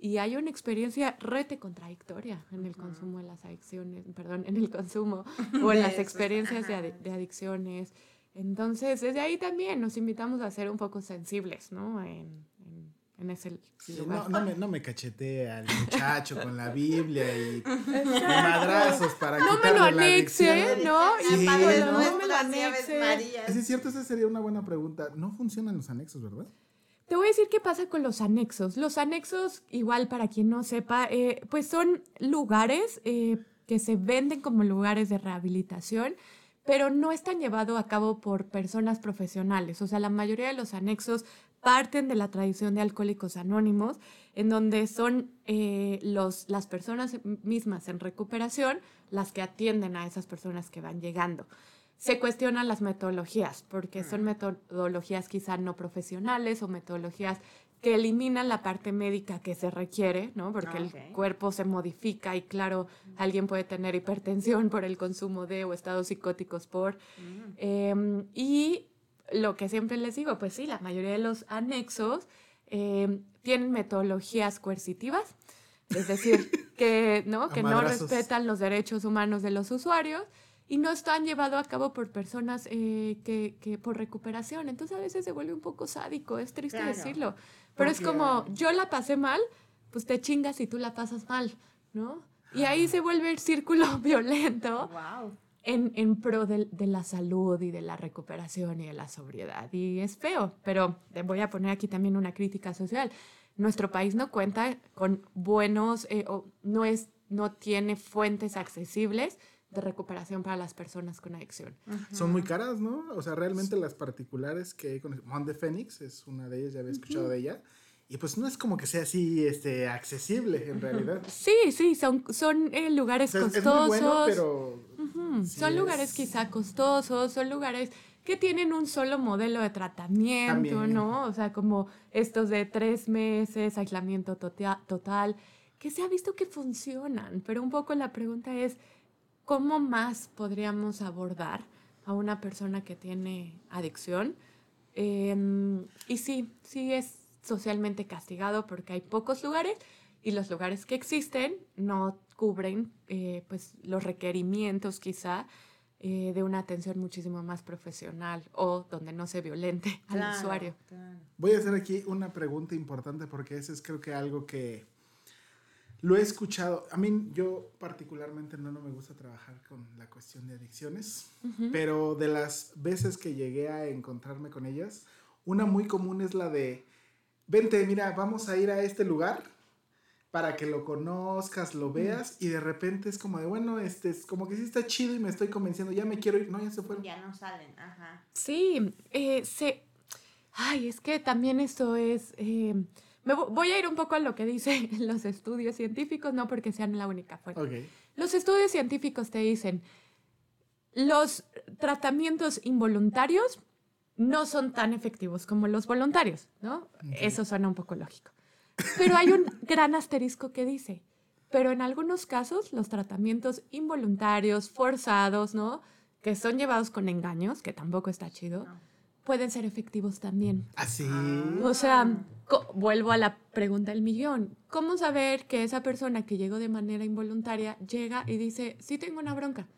Y hay una experiencia rete contradictoria en el consumo de las adicciones, perdón, en el consumo o en las experiencias de, ajá. adi- de adicciones. Entonces, desde ahí también nos invitamos a ser un poco sensibles, ¿no? En, en, en ese Sí, lugar. no, no me, no me cachete al muchacho con la Biblia y, y madrazos para No me lo anexe. ¿no? Sí, Y Padre ¿no? nuestro, me lo anexe. Sí, es cierto, esa sería una buena pregunta. No funcionan los anexos, ¿verdad? Te voy a decir qué pasa con los anexos. Los anexos, igual para quien no sepa, eh, pues son lugares eh, que se venden como lugares de rehabilitación, pero no están llevados a cabo por personas profesionales. O sea, la mayoría de los anexos parten de la tradición de Alcohólicos Anónimos, en donde son eh, los, las personas mismas en recuperación las que atienden a esas personas que van llegando. Se cuestionan las metodologías, porque son metodologías quizá no profesionales o metodologías que eliminan la parte médica que se requiere, ¿no? Porque el cuerpo se modifica y claro, alguien puede tener hipertensión por el consumo de o estados psicóticos por. Eh, y lo que siempre les digo, pues sí, la mayoría de los anexos eh, tienen metodologías coercitivas, es decir, que, ¿no? Que no respetan los derechos humanos de los usuarios y no están llevados a cabo por personas eh, que, que por recuperación. Entonces a veces se vuelve un poco sádico, es triste Claro. decirlo, pero es como yo la pasé mal, pues te chingas y tú la pasas mal, ¿no? Y ahí se vuelve el círculo violento Wow. en, en pro de, de la salud y de la recuperación y de la sobriedad. Y es feo, pero te voy a poner aquí también una crítica social. Nuestro país no cuenta con buenos, eh, o no, es, no tiene fuentes accesibles de recuperación para las personas con adicción. Son muy caras, ¿no? O sea, realmente las particulares que con Monde Phoenix es una de ellas, ya había escuchado de ella. Y pues no es como que sea así este, accesible en realidad. Sí, sí, son, son eh, O lugares sea, es- es costosos. muy bueno, pero... Ujú, sí son es- lugares quizá costosos, son lugares que tienen un solo modelo de tratamiento, También. ¿no? O sea, como estos de tres meses, aislamiento total, que se ha visto que funcionan, pero un poco la pregunta es, ¿cómo más podríamos abordar a una persona que tiene adicción? Em, y sí, sí es socialmente castigado porque hay pocos lugares y los lugares que existen no cubren eh, pues, los requerimientos quizá eh, de una atención muchísimo más profesional o donde no se violente al Claro, usuario. claro. Voy a hacer aquí una pregunta importante porque ese es creo que algo que lo he escuchado. A mí yo particularmente no, no me gusta trabajar con la cuestión de adicciones, pero de las veces que llegué a encontrarme con ellas, una muy común es la de, vente, mira, vamos a ir a este lugar para que lo conozcas, lo veas y de repente es como de, bueno, este es como que sí está chido y me estoy convenciendo, ya me quiero ir, no, ya se fueron. Ya no salen, ajá. Sí, eh, se... Ay, es que también esto es... eh, me voy a ir un poco a lo que dicen los estudios científicos, no porque sean la única fuente. Los estudios científicos te dicen, los tratamientos involuntarios no son tan efectivos como los voluntarios, ¿no? Eso suena un poco lógico. Pero hay un gran asterisco que dice, pero en algunos casos los tratamientos involuntarios, forzados, ¿no? Que son llevados con engaños, que tampoco está chido, pueden ser efectivos también. Así. O sea, vuelvo a la pregunta del millón. ¿Cómo saber que esa persona que llegó de manera involuntaria llega y dice, sí tengo una bronca,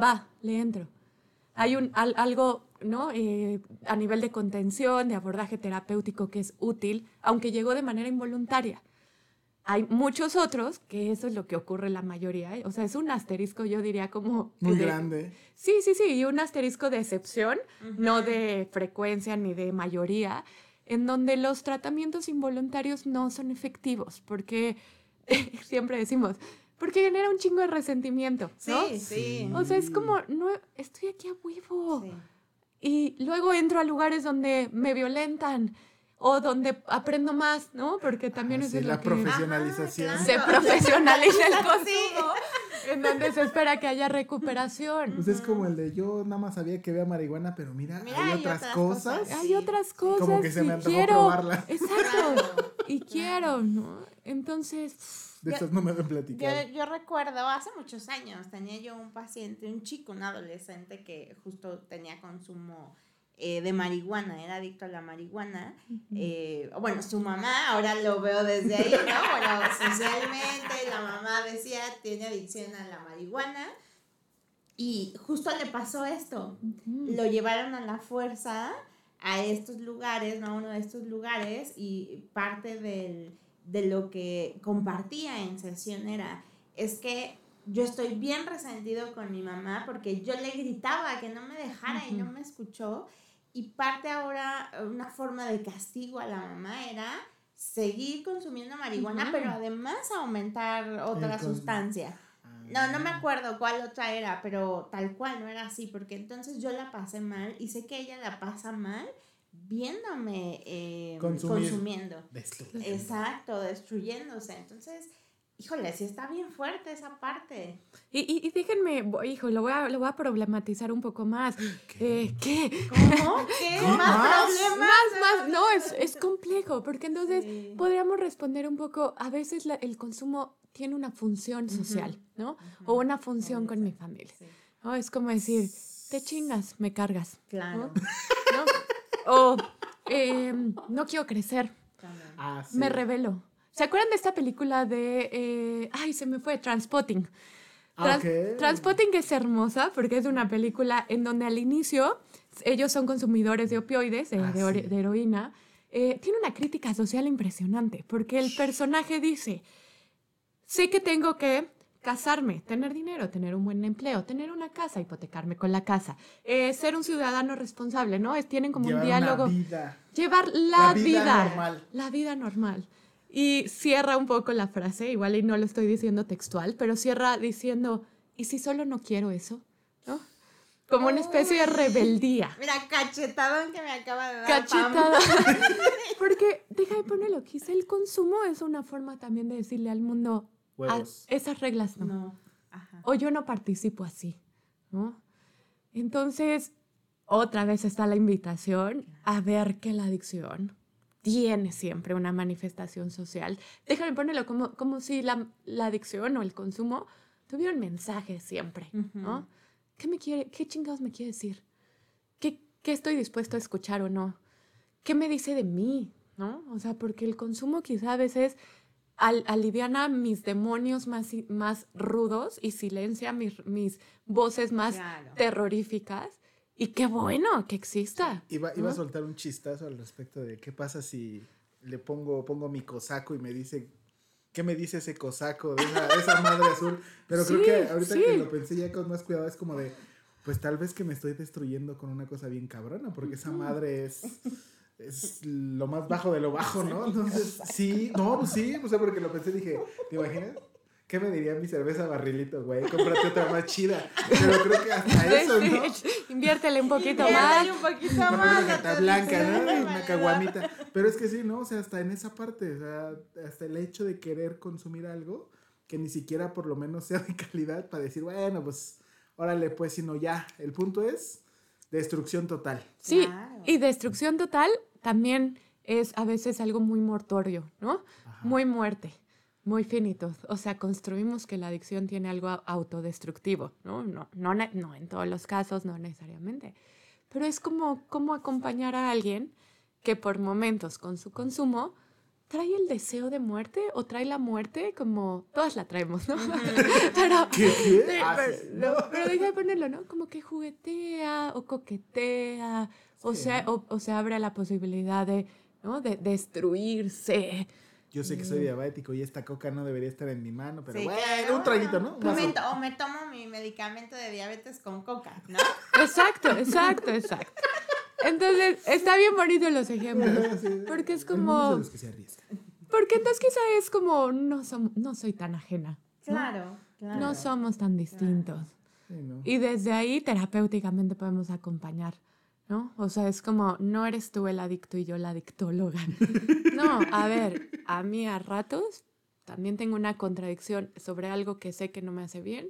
va, le entro? Hay un, al- algo, ¿no? Eh, a nivel de contención, de abordaje terapéutico que es útil, aunque llegó de manera involuntaria. Hay muchos otros que eso es lo que ocurre la mayoría. ¿eh? O sea, es un asterisco, yo diría, como... Muy de- grande. Sí, sí, sí, y un asterisco de excepción, no de frecuencia ni de mayoría, en donde los tratamientos involuntarios no son efectivos, porque siempre decimos, porque genera un chingo de resentimiento, ¿no? Sí, sí. O sea, es como, no, estoy aquí a huevo. Sí. Y luego entro a lugares donde me violentan o donde aprendo más, ¿no? Porque también Ah, eso sí, es la que profesionalización. Ajá, se claro. profesionaliza el consumo, en donde se espera que haya recuperación. Pues es como el de yo nada más sabía que había marihuana, pero mira, Mira, hay, hay otras, otras cosas. cosas. Hay otras cosas. Como que se me y antojó quiero. probarla. Exacto. Y quiero, ¿no? Entonces, De estas no me habían platicado. Yo, yo recuerdo hace muchos años, tenía yo un paciente, un chico, un adolescente que justo tenía consumo eh, de marihuana, era adicto a la marihuana. Eh, bueno, su mamá, ahora lo veo desde ahí, ¿no? Bueno, socialmente la mamá decía, tiene adicción a la marihuana. Y justo le pasó esto. Lo llevaron a la fuerza a estos lugares, ¿no? A uno de estos lugares y parte del, de lo que compartía en sesión era, es que yo estoy bien resentido con mi mamá porque yo le gritaba que no me dejara y no me escuchó. Y parte ahora, una forma de castigo a la mamá era seguir consumiendo marihuana, pero además aumentar otra sustancia. No, no me acuerdo cuál otra era, pero tal cual no era así, porque entonces yo la pasé mal y sé que ella la pasa mal viéndome eh, consumiendo. Exacto, destruyéndose. Entonces, híjole, sí está bien fuerte esa parte. y, y, y déjenme, hijo, lo voy, a, lo voy a problematizar un poco más. ¿Qué? ¿Qué? ¿Cómo? ¿Qué? ¿Cómo? ¿Más ¿Más? problemas? Más, más, no, es, es complejo, porque entonces Sí. podríamos responder un poco, a veces la- el consumo tiene una función social, ¿no? O una función con mi familia. Sí, ¿no? Es como decir, te chingas, me cargas. claro. ¿no? O em, no quiero crecer, claro. Ah, sí. me revelo. ¿Se acuerdan de esta película de, eh, ay, se me fue, Transpotting? Ah, Trans- ok. Transpotting es hermosa porque es una película en donde al inicio ellos son consumidores de opioides, de, Ah, de sí. de heroína. Eh, tiene una crítica social impresionante porque el personaje dice, sé que tengo que casarme, tener dinero, tener un buen empleo, tener una casa, hipotecarme con la casa, eh, ser un ciudadano responsable, ¿no? Es, tienen como Llevar un diálogo vida. llevar la, La vida vida, normal. La vida normal. Y cierra un poco la frase, igual y no lo estoy diciendo textual, pero cierra diciendo, ¿y si solo no quiero eso? ¿No? Como una especie de rebeldía. Mira, cachetadón que me acaba de dar. Cachetada. Porque, deja de ponerlo, quizá el consumo es una forma también de decirle al mundo, "Ah, Huevos. esas reglas no. No. Ajá. O yo no participo así, ¿no? Entonces, otra vez está la invitación a ver que la adicción tiene siempre una manifestación social. Déjame ponerlo como, como si la, la adicción o el consumo tuviera un mensaje siempre, ¿no? ¿Qué, me quiere, ¿Qué chingados me quiere decir? ¿Qué, ¿Qué estoy dispuesto a escuchar o no? ¿Qué me dice de mí? ¿No? O sea, porque el consumo quizá a veces al, aliviana mis demonios más, más rudos y silencia mis, mis voces más Claro. terroríficas. Y qué bueno que exista. Iba, iba a soltar un chistazo al respecto de qué pasa si le pongo, pongo mi cosaco y me dice, ¿qué me dice ese cosaco de esa, de esa madre azul? Pero creo que ahorita sí. que lo pensé ya con más cuidado es como de, pues tal vez que me estoy destruyendo con una cosa bien cabrona, porque esa madre es, es lo más bajo de lo bajo, ¿no? Entonces, sí, no, pues sí, o sea, porque lo pensé y dije, ¿te imaginas? ¿Qué me diría mi cerveza barrilito, güey? Cómprate otra más chida. Pero creo que hasta eso, ¿no? Inviértele un poquito Inviértele más. un poquito Una más. entonces, blanca, ¿no? Una caguamita. Pero es que sí, ¿no? O sea, hasta en esa parte, o sea, hasta el hecho de querer consumir algo que ni siquiera por lo menos sea de calidad para decir, bueno, pues, órale, pues, sino ya. El punto es Destrucción total. Sí, Claro. y destrucción total también es a veces algo muy mortorio, ¿no? Muy muerte, muy finito. O sea, construimos que la adicción tiene algo a- autodestructivo, ¿no? No, no, no en todos los casos, no necesariamente. Pero es como, como acompañar a alguien que por momentos con su consumo trae el deseo de muerte o trae la muerte como todas la traemos, ¿no? pero, ¿Qué? qué? Sí, Ah, pero, sí. no, pero deja de ponerlo, ¿no? Como que juguetea o coquetea o, Sí. se, o, o se abre a la posibilidad de, ¿no? de destruirse. Yo sé que soy diabético y esta coca no debería estar en mi mano, pero Sí, bueno, claro. un traguito, ¿no? Un O me, vaso. to- o me tomo mi medicamento de diabetes con coca, ¿no? Exacto, exacto, exacto. Entonces, está bien bonito los ejemplos. Porque es como... los que se arriesgan. Porque entonces quizá es como, no, som- no soy tan ajena. ¿no? Claro, claro. No somos tan distintos. Sí, ¿no? Y desde ahí terapéuticamente podemos acompañar, ¿no? O sea, es como, no eres tú el adicto y yo la adictóloga. No, a ver, a mí a ratos también tengo una contradicción sobre algo que sé que no me hace bien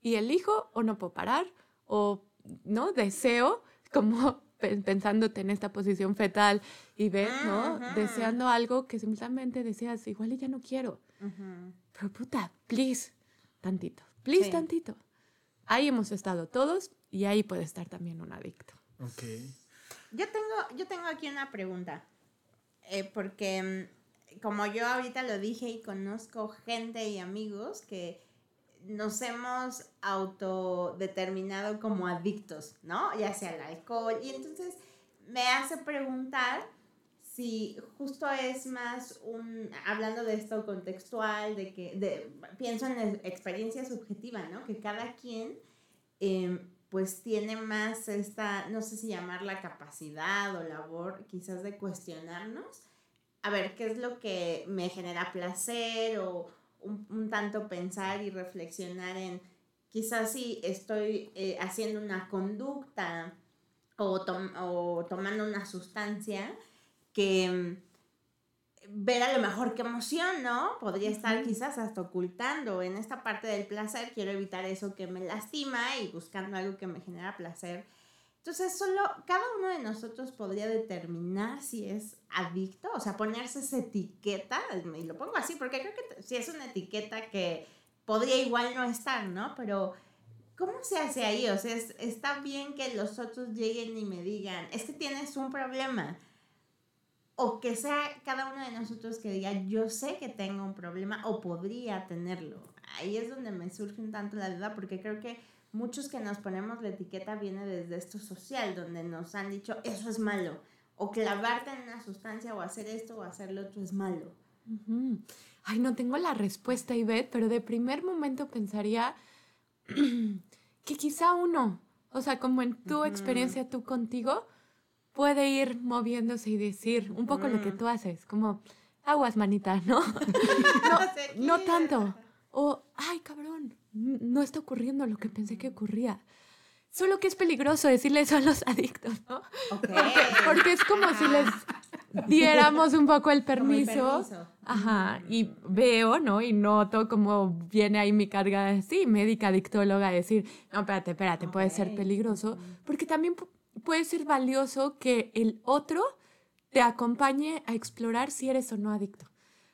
y elijo o no puedo parar o, ¿no? Deseo como pe- pensándote en esta posición fetal y ver, ¿no? Ajá. Deseando algo que simplemente deseas, igual y ya no quiero. Pero puta, please, tantito, please, Sí. tantito. Ahí hemos estado todos y ahí puede estar también un adicto. Ok. Yo tengo, yo tengo aquí una pregunta. Eh, porque mm, como yo ahorita lo dije y conozco gente y amigos que nos hemos autodeterminado como adictos, ¿no? Ya sea al alcohol. Y entonces me hace preguntar si justo es más un, hablando de esto contextual, de que, de, pienso en la experiencia subjetiva, ¿no? Que cada quien eh, pues tiene más esta, no sé si llamarla capacidad o labor quizás de cuestionarnos, a ver, ¿qué es lo que me genera placer o un, tanto pensar y reflexionar en quizás si estoy eh, haciendo una conducta o, tom- o tomando una sustancia que ver a lo mejor qué emoción, ¿no? Podría estar quizás hasta ocultando. En esta parte del placer quiero evitar eso que me lastima y buscando algo que me genera placer. Entonces, solo cada uno de nosotros podría determinar si es adicto, o sea, ponerse esa etiqueta, y lo pongo así porque creo que si es una etiqueta que podría igual no estar, ¿no? Pero, ¿cómo se hace ahí? O sea, es- está bien que los otros lleguen y me digan, es que tienes un problema o que sea cada uno de nosotros que diga, yo sé que tengo un problema o podría tenerlo. Ahí es donde me surge un tanto la duda porque creo que muchos que nos ponemos la etiqueta viene desde esto social, donde nos han dicho, eso es malo, o clavarte en una sustancia o hacer esto o hacer lo otro es malo. Ujú. Ay, no tengo la respuesta, Ivette, pero de primer momento pensaría que quizá uno, o sea, como en tu experiencia tú contigo, puede ir moviéndose y decir un poco lo que tú haces, como aguas, manita, ¿no? no, no tanto. O, ay, cabrón, no está ocurriendo lo que pensé que ocurría. Solo que es peligroso decirle eso a los adictos, ¿no? Ok. Porque es como si les diéramos un poco el Como el permiso. permiso. Ajá, y veo, ¿no? Y noto cómo viene ahí mi carga, sí, médica, adictóloga, a decir, no, espérate, espérate, puede ser peligroso, porque también puede ser valioso que el otro te acompañe a explorar si eres o no adicto.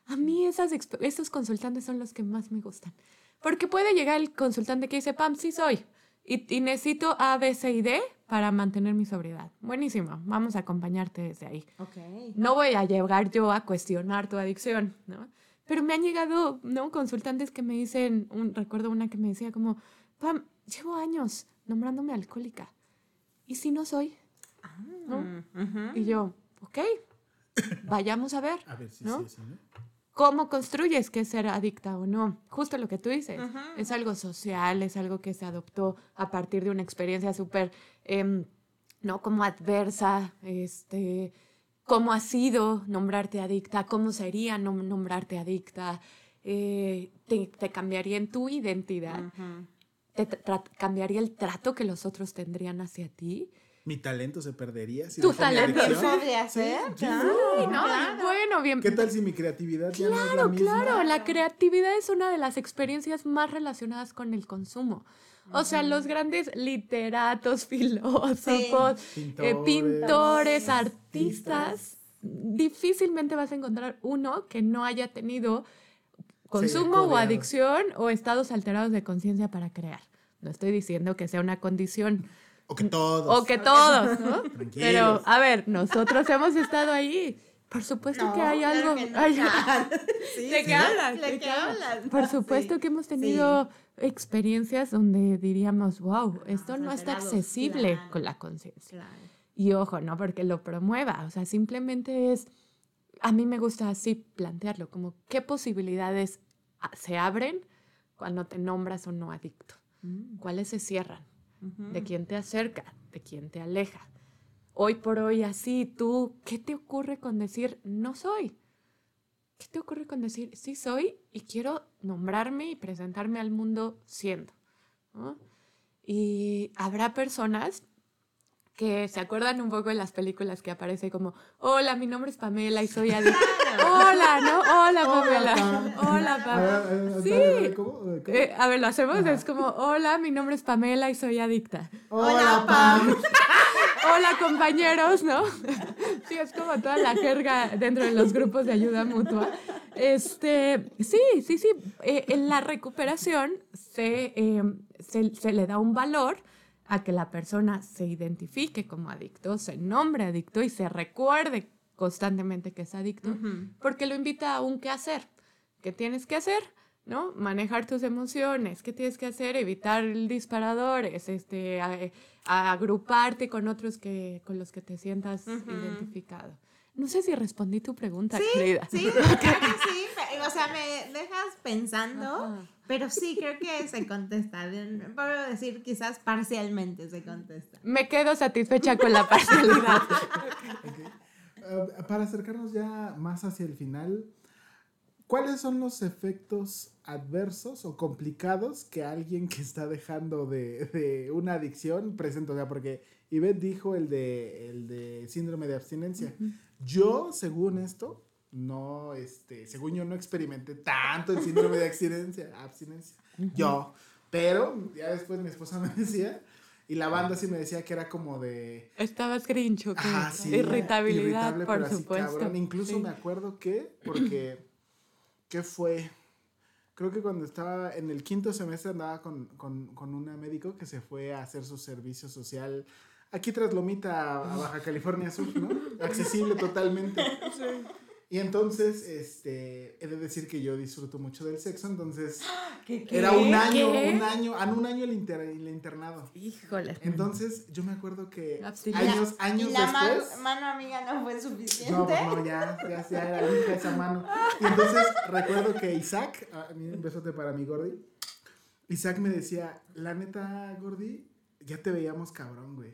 A mí esas, exp- esos consultantes son los que más me gustan, porque puede llegar el consultante que dice, Pam, sí soy, y, y necesito A, B, C y D para mantener mi sobriedad. Buenísimo, vamos a acompañarte desde ahí. Ok. No voy a llegar yo a cuestionar tu adicción, ¿no? Pero me han llegado, ¿no? Consultantes que me dicen, un, recuerdo una que me decía como, Pam, llevo años nombrándome alcohólica. ¿Y si no soy? ¿No? Mm, ujú. Y yo, ok, vayamos a ver, A ver si ¿no? sí, sí, ¿no? ¿Cómo construyes que ser adicta o no? Justo lo que tú dices. Ujú. Es algo social, es algo que se adoptó a partir de una experiencia súper, em, ¿no? Como adversa, este, cómo ha sido nombrarte adicta, cómo sería nom- nombrarte adicta, eh, te, te cambiaría en tu identidad, Ujú. Te cambiaría el trato que los otros tendrían hacia ti. Mi talento se perdería. Si Tu talento. Podría ser, sí. claro. Sí, ¿no? claro. Bueno, bien. ¿Qué tal si mi creatividad ya no es la Claro, misma? claro, la creatividad es una de las experiencias más relacionadas con el consumo. O sea, los grandes literatos, filósofos, Sí. eh, Pintores, artistas, difícilmente vas a encontrar uno que no haya tenido consumo o adicción o estados alterados de conciencia para crear. No estoy diciendo que sea una condición O que todos. o que todos, ¿no? Tranquilos. Pero, a ver, nosotros hemos estado ahí. Por supuesto No, que hay claro algo. que no. hay- Sí, ¿De sí. qué hablas? ¿De ¿De qué qué hablas? hablas? Por supuesto Sí. que hemos tenido experiencias donde diríamos, wow, esto Ajá, no está accesible claro. con la conciencia. Claro. Y ojo, no porque lo promueva, o sea, simplemente es, a mí me gusta así plantearlo, como qué posibilidades se abren cuando te nombras o no adicto, Mm, cuáles se cierran, de quién te acerca, de quién te aleja. Hoy por hoy así, tú, ¿qué te ocurre con decir no soy? ¿Qué te ocurre con decir sí soy y quiero nombrarme y presentarme al mundo siendo? ¿no? Y habrá personas que se acuerdan un poco de las películas que aparece como, hola, mi nombre es Pamela y soy adicta. Hola, ¿no? Hola, Pamela. Hola, Pamela. ver, a ver, Sí. Eh, a ver, lo hacemos, es como, hola, mi nombre es Pamela y soy adicta. Hola, Pam. Hola, compañeros, ¿no? Sí, es como toda la jerga dentro de los grupos de ayuda mutua. Este, sí, sí, sí. eh, en la recuperación se, eh, se, se le da un valor a que la persona se identifique como adicto, se nombre adicto y se recuerde constantemente que es adicto, porque lo invita a un qué hacer. ¿Qué tienes que hacer? ¿No? Manejar tus emociones. ¿Qué tienes que hacer? Evitar disparadores, este, a- a agruparte con otros que, con los que te sientas identificado. No sé si respondí tu pregunta, querida. Sí, creo que sí. O sea, me dejas pensando, Ajá. Pero sí creo que se contesta. De- Puedo decir quizás parcialmente se contesta. Me quedo satisfecha con la parcialidad. Eh, para acercarnos ya más hacia el final, ¿cuáles son los efectos adversos o complicados que alguien que está dejando de, de una adicción presenta? O sea, porque Ivette dijo el de, el de síndrome de abstinencia. Yo, según esto, no, este, según yo no experimenté tanto el síndrome de abstinencia, abstinencia. Yo, pero ya después mi esposa me decía, y la banda sí me decía que era como de... Estabas grincho, ¿qué? Ajá, sí, Irritabilidad, irritable, por pero así, supuesto. cabrón. Incluso Sí. me acuerdo que, porque, ¿qué fue? Creo que cuando estaba en el quinto semestre andaba con, con, con una médico que se fue a hacer su servicio social aquí tras Lomita, a Baja California Sur, ¿no? Accesible totalmente. Y entonces, este, he de decir que yo disfruto mucho del sexo, entonces era un año, ¿Qué? un año, ah, un año el, inter- el internado. Híjole. Entonces, yo me acuerdo que Abstinencia. años, años y la man- después. mano amiga no fue suficiente. No, pues no, ya, ya, ya era hija esa mano. Y entonces recuerdo que Isaac, ah, un besote para mi Gordi. Isaac me decía, la neta, Gordi, ya te veíamos cabrón, güey.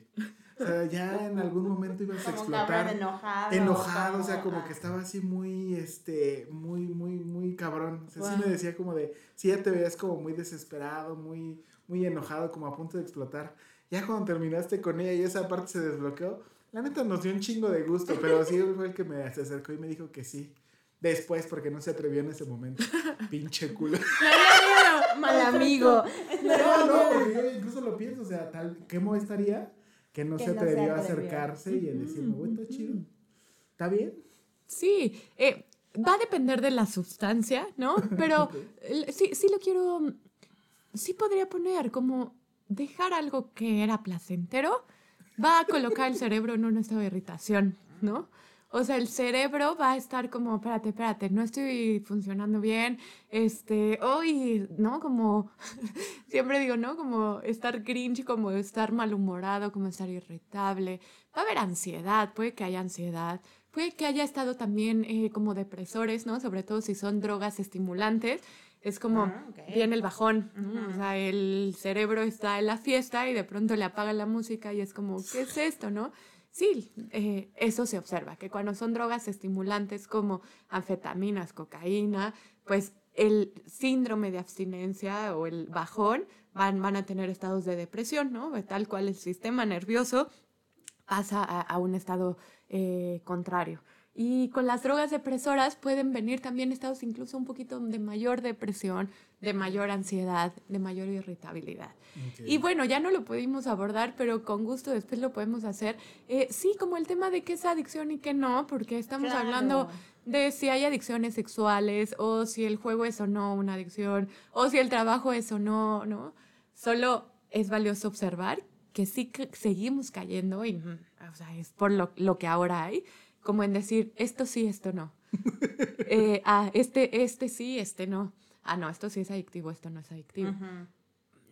O sea, ya en algún momento ibas a como explotar. cabrón enojado. Enojado, o sea, como ah. que estaba así muy, este, muy, muy, muy cabrón. O sea, sí Wow. me decía como de, sí, ya te veías como muy desesperado, muy, muy enojado, como a punto de explotar. Ya cuando terminaste con ella y esa parte se desbloqueó, la neta nos dio un chingo de gusto, pero sí fue el que me se acercó y me dijo que sí. Después, porque no se atrevió en ese momento. Pinche culo. Mal amigo. No, no, porque yo incluso lo pienso, o sea, tal, ¿cómo estaría que no Que se no se atrevió a atrevió. acercarse y a decirme, güey, está chido? ¿Está bien? Sí, eh, va a depender de la sustancia, ¿no? Pero el- sí, sí lo quiero, sí podría poner como dejar algo que era placentero, va a colocar el cerebro en un estado de irritación, ¿no? O sea, el cerebro va a estar como, espérate, espérate, no estoy funcionando bien, este, hoy, ¿no? Como, siempre digo, ¿no? Como estar cringe, como estar malhumorado, como estar irritable. Va a haber ansiedad, puede que haya ansiedad, puede que haya estado también eh, como depresores, ¿no? Sobre todo si son drogas estimulantes. Es como, Ah, viene el bajón, ¿no? O sea, el cerebro está en la fiesta y de pronto le apagan la música y es como, ¿qué es esto, no? Sí, eh, eso se observa, que cuando son drogas estimulantes como anfetaminas, cocaína, pues el síndrome de abstinencia o el bajón van, van a tener estados de depresión, ¿no? Tal cual el sistema nervioso pasa a, a un estado eh, contrario. Y con las drogas depresoras pueden venir también estados incluso un poquito de mayor depresión, de mayor ansiedad, de mayor irritabilidad. Y bueno, ya no lo pudimos abordar, pero con gusto después lo podemos hacer. Eh, sí, como el tema de qué es adicción y qué no, porque estamos Claro. hablando de si hay adicciones sexuales o si el juego es o no una adicción o si el trabajo es o no, ¿no? Solo es valioso observar que sí que seguimos cayendo y o sea, es por lo, lo que ahora hay, como en decir, esto sí, esto no. Eh, ah, este, este sí, este no. Ah, no, esto sí es adictivo, esto no es adictivo.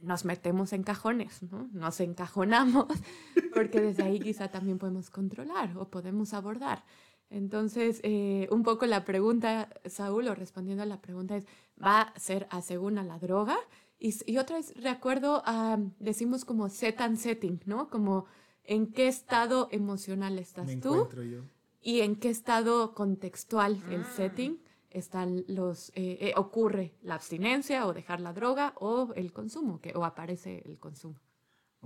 Nos metemos en cajones, ¿no? Nos encajonamos, porque desde ahí quizá también podemos controlar o podemos abordar. Entonces, eh, un poco la pregunta, Saúl, o respondiendo a la pregunta es, ¿va a ser a según a la droga? Y, y otra vez, recuerdo, a, decimos como set and setting, ¿no? Como en qué estado emocional estás Me tú encuentro yo. Y en qué estado contextual el setting están los eh, eh, ocurre la abstinencia o dejar la droga o el consumo que o aparece el consumo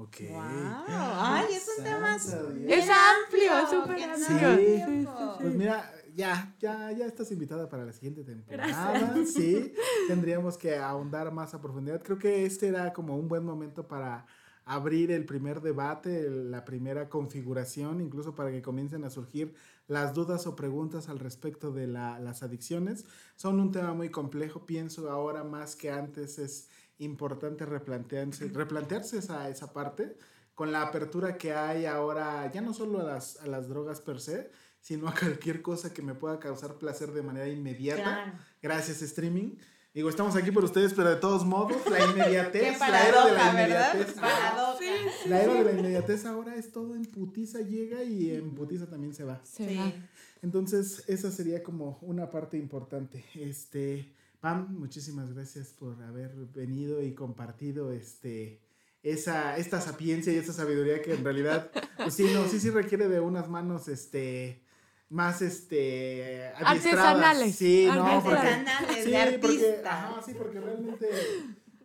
Ok. Wow. Ay, es un tema. Es amplio, súper que no amplio. Sí. Pues mira, ya, ya, ya estás invitada para la siguiente temporada. Sí, tendríamos que ahondar más a profundidad. Creo que este era como un buen momento para abrir el primer debate, la primera configuración, incluso para que comiencen a surgir las dudas o preguntas al respecto de la- las adicciones. Son un tema muy complejo, pienso ahora más que antes es importante replantearse, replantearse esa, esa parte con la apertura que hay ahora, ya no solo a las, a las drogas per se, sino a cualquier cosa que me pueda causar placer de manera inmediata. Claro. Gracias, streaming. Digo, estamos aquí por ustedes, pero de todos modos, la inmediatez, la era de la inmediatez. Paradoja. La era de la inmediatez ahora es todo en putiza llega y en putiza también se va. Se Sí. va. Entonces, esa sería como una parte importante. Este, Pam, muchísimas gracias por haber venido y compartido este, esa, esta sapiencia y esta sabiduría que en realidad, pues sí, no, sí, sí requiere de unas manos, este, más, este. Artesanales. Sí, no, porque, Artesanales, sí, de porque, artista. ajá, sí, porque realmente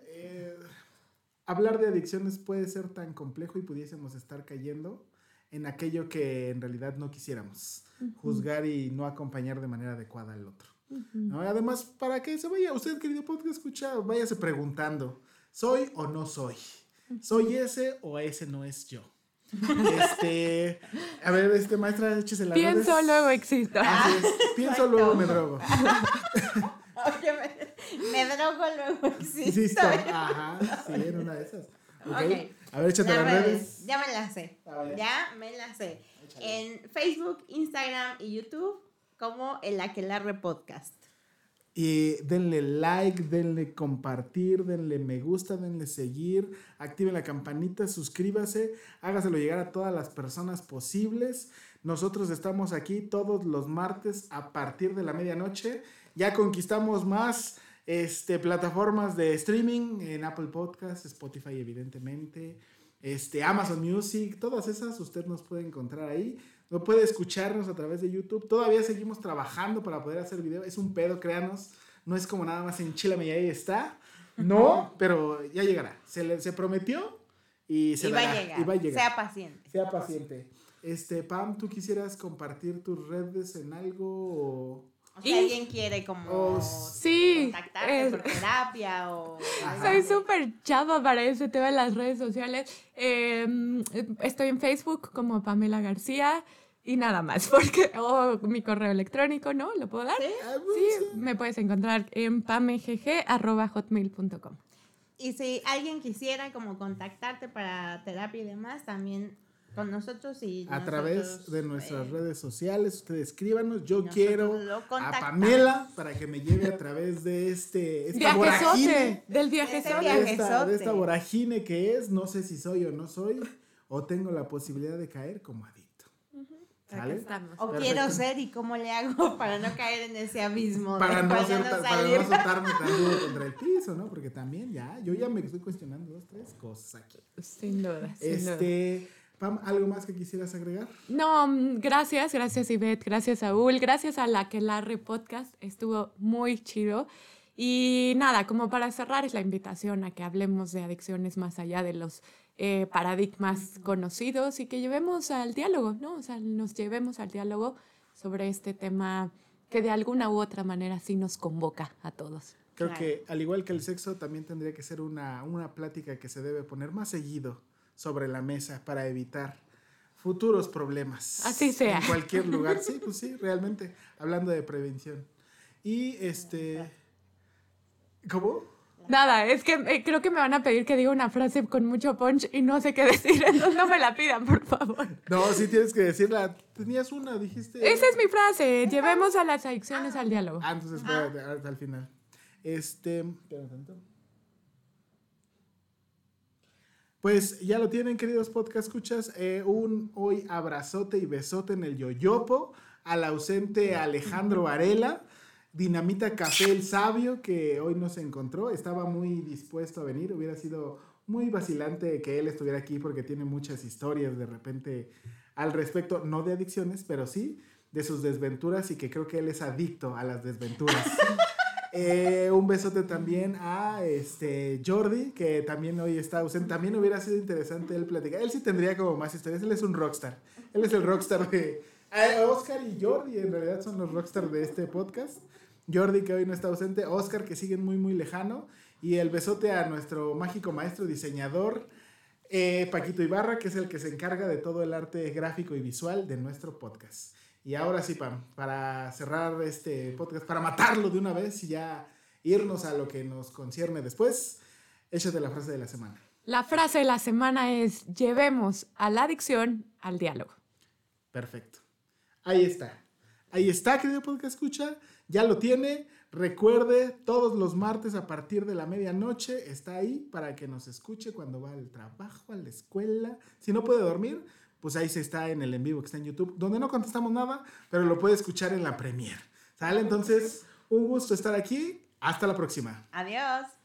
eh, hablar de adicciones puede ser tan complejo y pudiésemos estar cayendo en aquello que en realidad no quisiéramos juzgar y no acompañar de manera adecuada al otro. ¿no? Además, para que se vaya, usted, querido podcast, escucha, váyase preguntando, ¿soy o no soy? ¿Soy ese o ese no es yo? Este, a ver, este maestra, échese la pienso luego existo Así es, pienso luego me drogo. Oye, me, me drogo luego existo. Insisto, ajá, sí, en una de esas. Ok, Ok. A ver, échate Las las redes, redes. Ya me las sé. Ya me las sé. En Facebook, Instagram y YouTube como el Aquelarre Podcast. Y denle like, denle compartir, denle me gusta, denle seguir, activen la campanita, suscríbase, hágaselo llegar a todas las personas posibles. Nosotros estamos aquí todos los martes a partir de la medianoche. Ya conquistamos más este, plataformas de streaming en Apple Podcasts, Spotify evidentemente, este, Amazon Music, todas esas usted nos puede encontrar ahí. No puede escucharnos a través de YouTube. Todavía seguimos trabajando para poder hacer video. Es un pedo, créanos. No es como nada más enchilame y ahí está. No, pero ya llegará. Se, le, se prometió y se y va a llegar. Y va a llegar. Sea paciente. Sea paciente. Este, Pam, ¿tú quisieras compartir tus redes en algo? o- O si alguien quiere como Oh, sí contactarte por terapia o... Soy súper chava para ese tema en las redes sociales. Eh, estoy en Facebook como Pamela García y nada más, porque o mi correo electrónico, ¿no? ¿Lo puedo dar? ¿Sí? Ah, Sí, me puedes encontrar en pamegg.hotmail.com. Y si alguien quisiera como contactarte para terapia y demás, también con nosotros y A nosotros, través de nuestras eh, redes sociales, ustedes escríbanos. Yo quiero a. Pamela para que me lleve a través de este esta. Viajezote, del Ese viajezote. de esta, de esta vorágine que es, no sé si soy o no soy, o tengo la posibilidad de caer como adicto. Aquí ¿Sale? estamos. O Perfecto. quiero ser y cómo le hago para no caer en ese abismo. Para no, ser para salir. no soltarme tan duro contra el piso, ¿no? Porque también ya, yo ya me estoy cuestionando dos, tres cosas aquí. Sin duda, sin duda. Este, Pam, ¿algo más que quisieras agregar? No, mm, gracias, gracias Ivette, gracias Saúl, gracias a la Quelarre Podcast, estuvo muy chido. Y nada, como para cerrar es la invitación a que hablemos de adicciones más allá de los eh, paradigmas conocidos y que llevemos al diálogo, ¿no? O sea, nos llevemos al diálogo sobre este tema que de alguna u otra manera sí nos convoca a todos. Creo Claro. que al igual que el sexo, también tendría que ser una, una plática que se debe poner más seguido sobre la mesa para evitar futuros problemas. Así sea. En cualquier lugar. Sí, pues sí, realmente. Hablando de prevención. Y este. ¿Cómo? Nada, es que eh, creo que me van a pedir que diga una frase con mucho punch y no sé qué decir, entonces no me la pidan, por favor. No, sí tienes que decirla. Tenías una, dijiste. Esa es mi frase, llevemos a las adicciones al diálogo. Ah, entonces espérate, hasta el final. Este. tanto. Pues ya lo tienen, queridos podcast escuchas. eh, un hoy abrazote y besote en el yoyopo al ausente Alejandro Varela. Dinamita Café el Sabio, que hoy nos encontró. Estaba muy dispuesto a venir. Hubiera sido muy vacilante que él estuviera aquí porque tiene muchas historias de repente al respecto, no de adicciones, pero sí de sus desventuras y que creo que él es adicto a las desventuras. Eh, un besote también a este Jordi, que también hoy está ausente. También hubiera sido interesante él platicar. Él sí tendría como más historias. Él es un rockstar. Él es el rockstar de. Ah, Oscar y Jordi en realidad son los rockstars de este podcast. Jordi, que hoy no está ausente. Oscar, que siguen muy, muy lejano. Y el besote a nuestro mágico maestro diseñador, eh, Paquito Ibarra, que es el que se encarga de todo el arte gráfico y visual de nuestro podcast. Y ahora sí, Pam, para cerrar este podcast, para matarlo de una vez y ya irnos a lo que nos concierne después, échate la frase de la semana. La frase de la semana es, llevemos a la adicción al diálogo. Perfecto. Ahí está. Ahí está, querido podcast escucha. Ya lo tiene. Recuerde, todos los martes a partir de la medianoche está ahí para que nos escuche cuando va al trabajo, a la escuela. Si no puede dormir, pues ahí se está en el en vivo que está en YouTube, donde no contestamos nada, pero lo puede escuchar en la premier. ¿Sale? Entonces, un gusto estar aquí. Hasta la próxima. Adiós.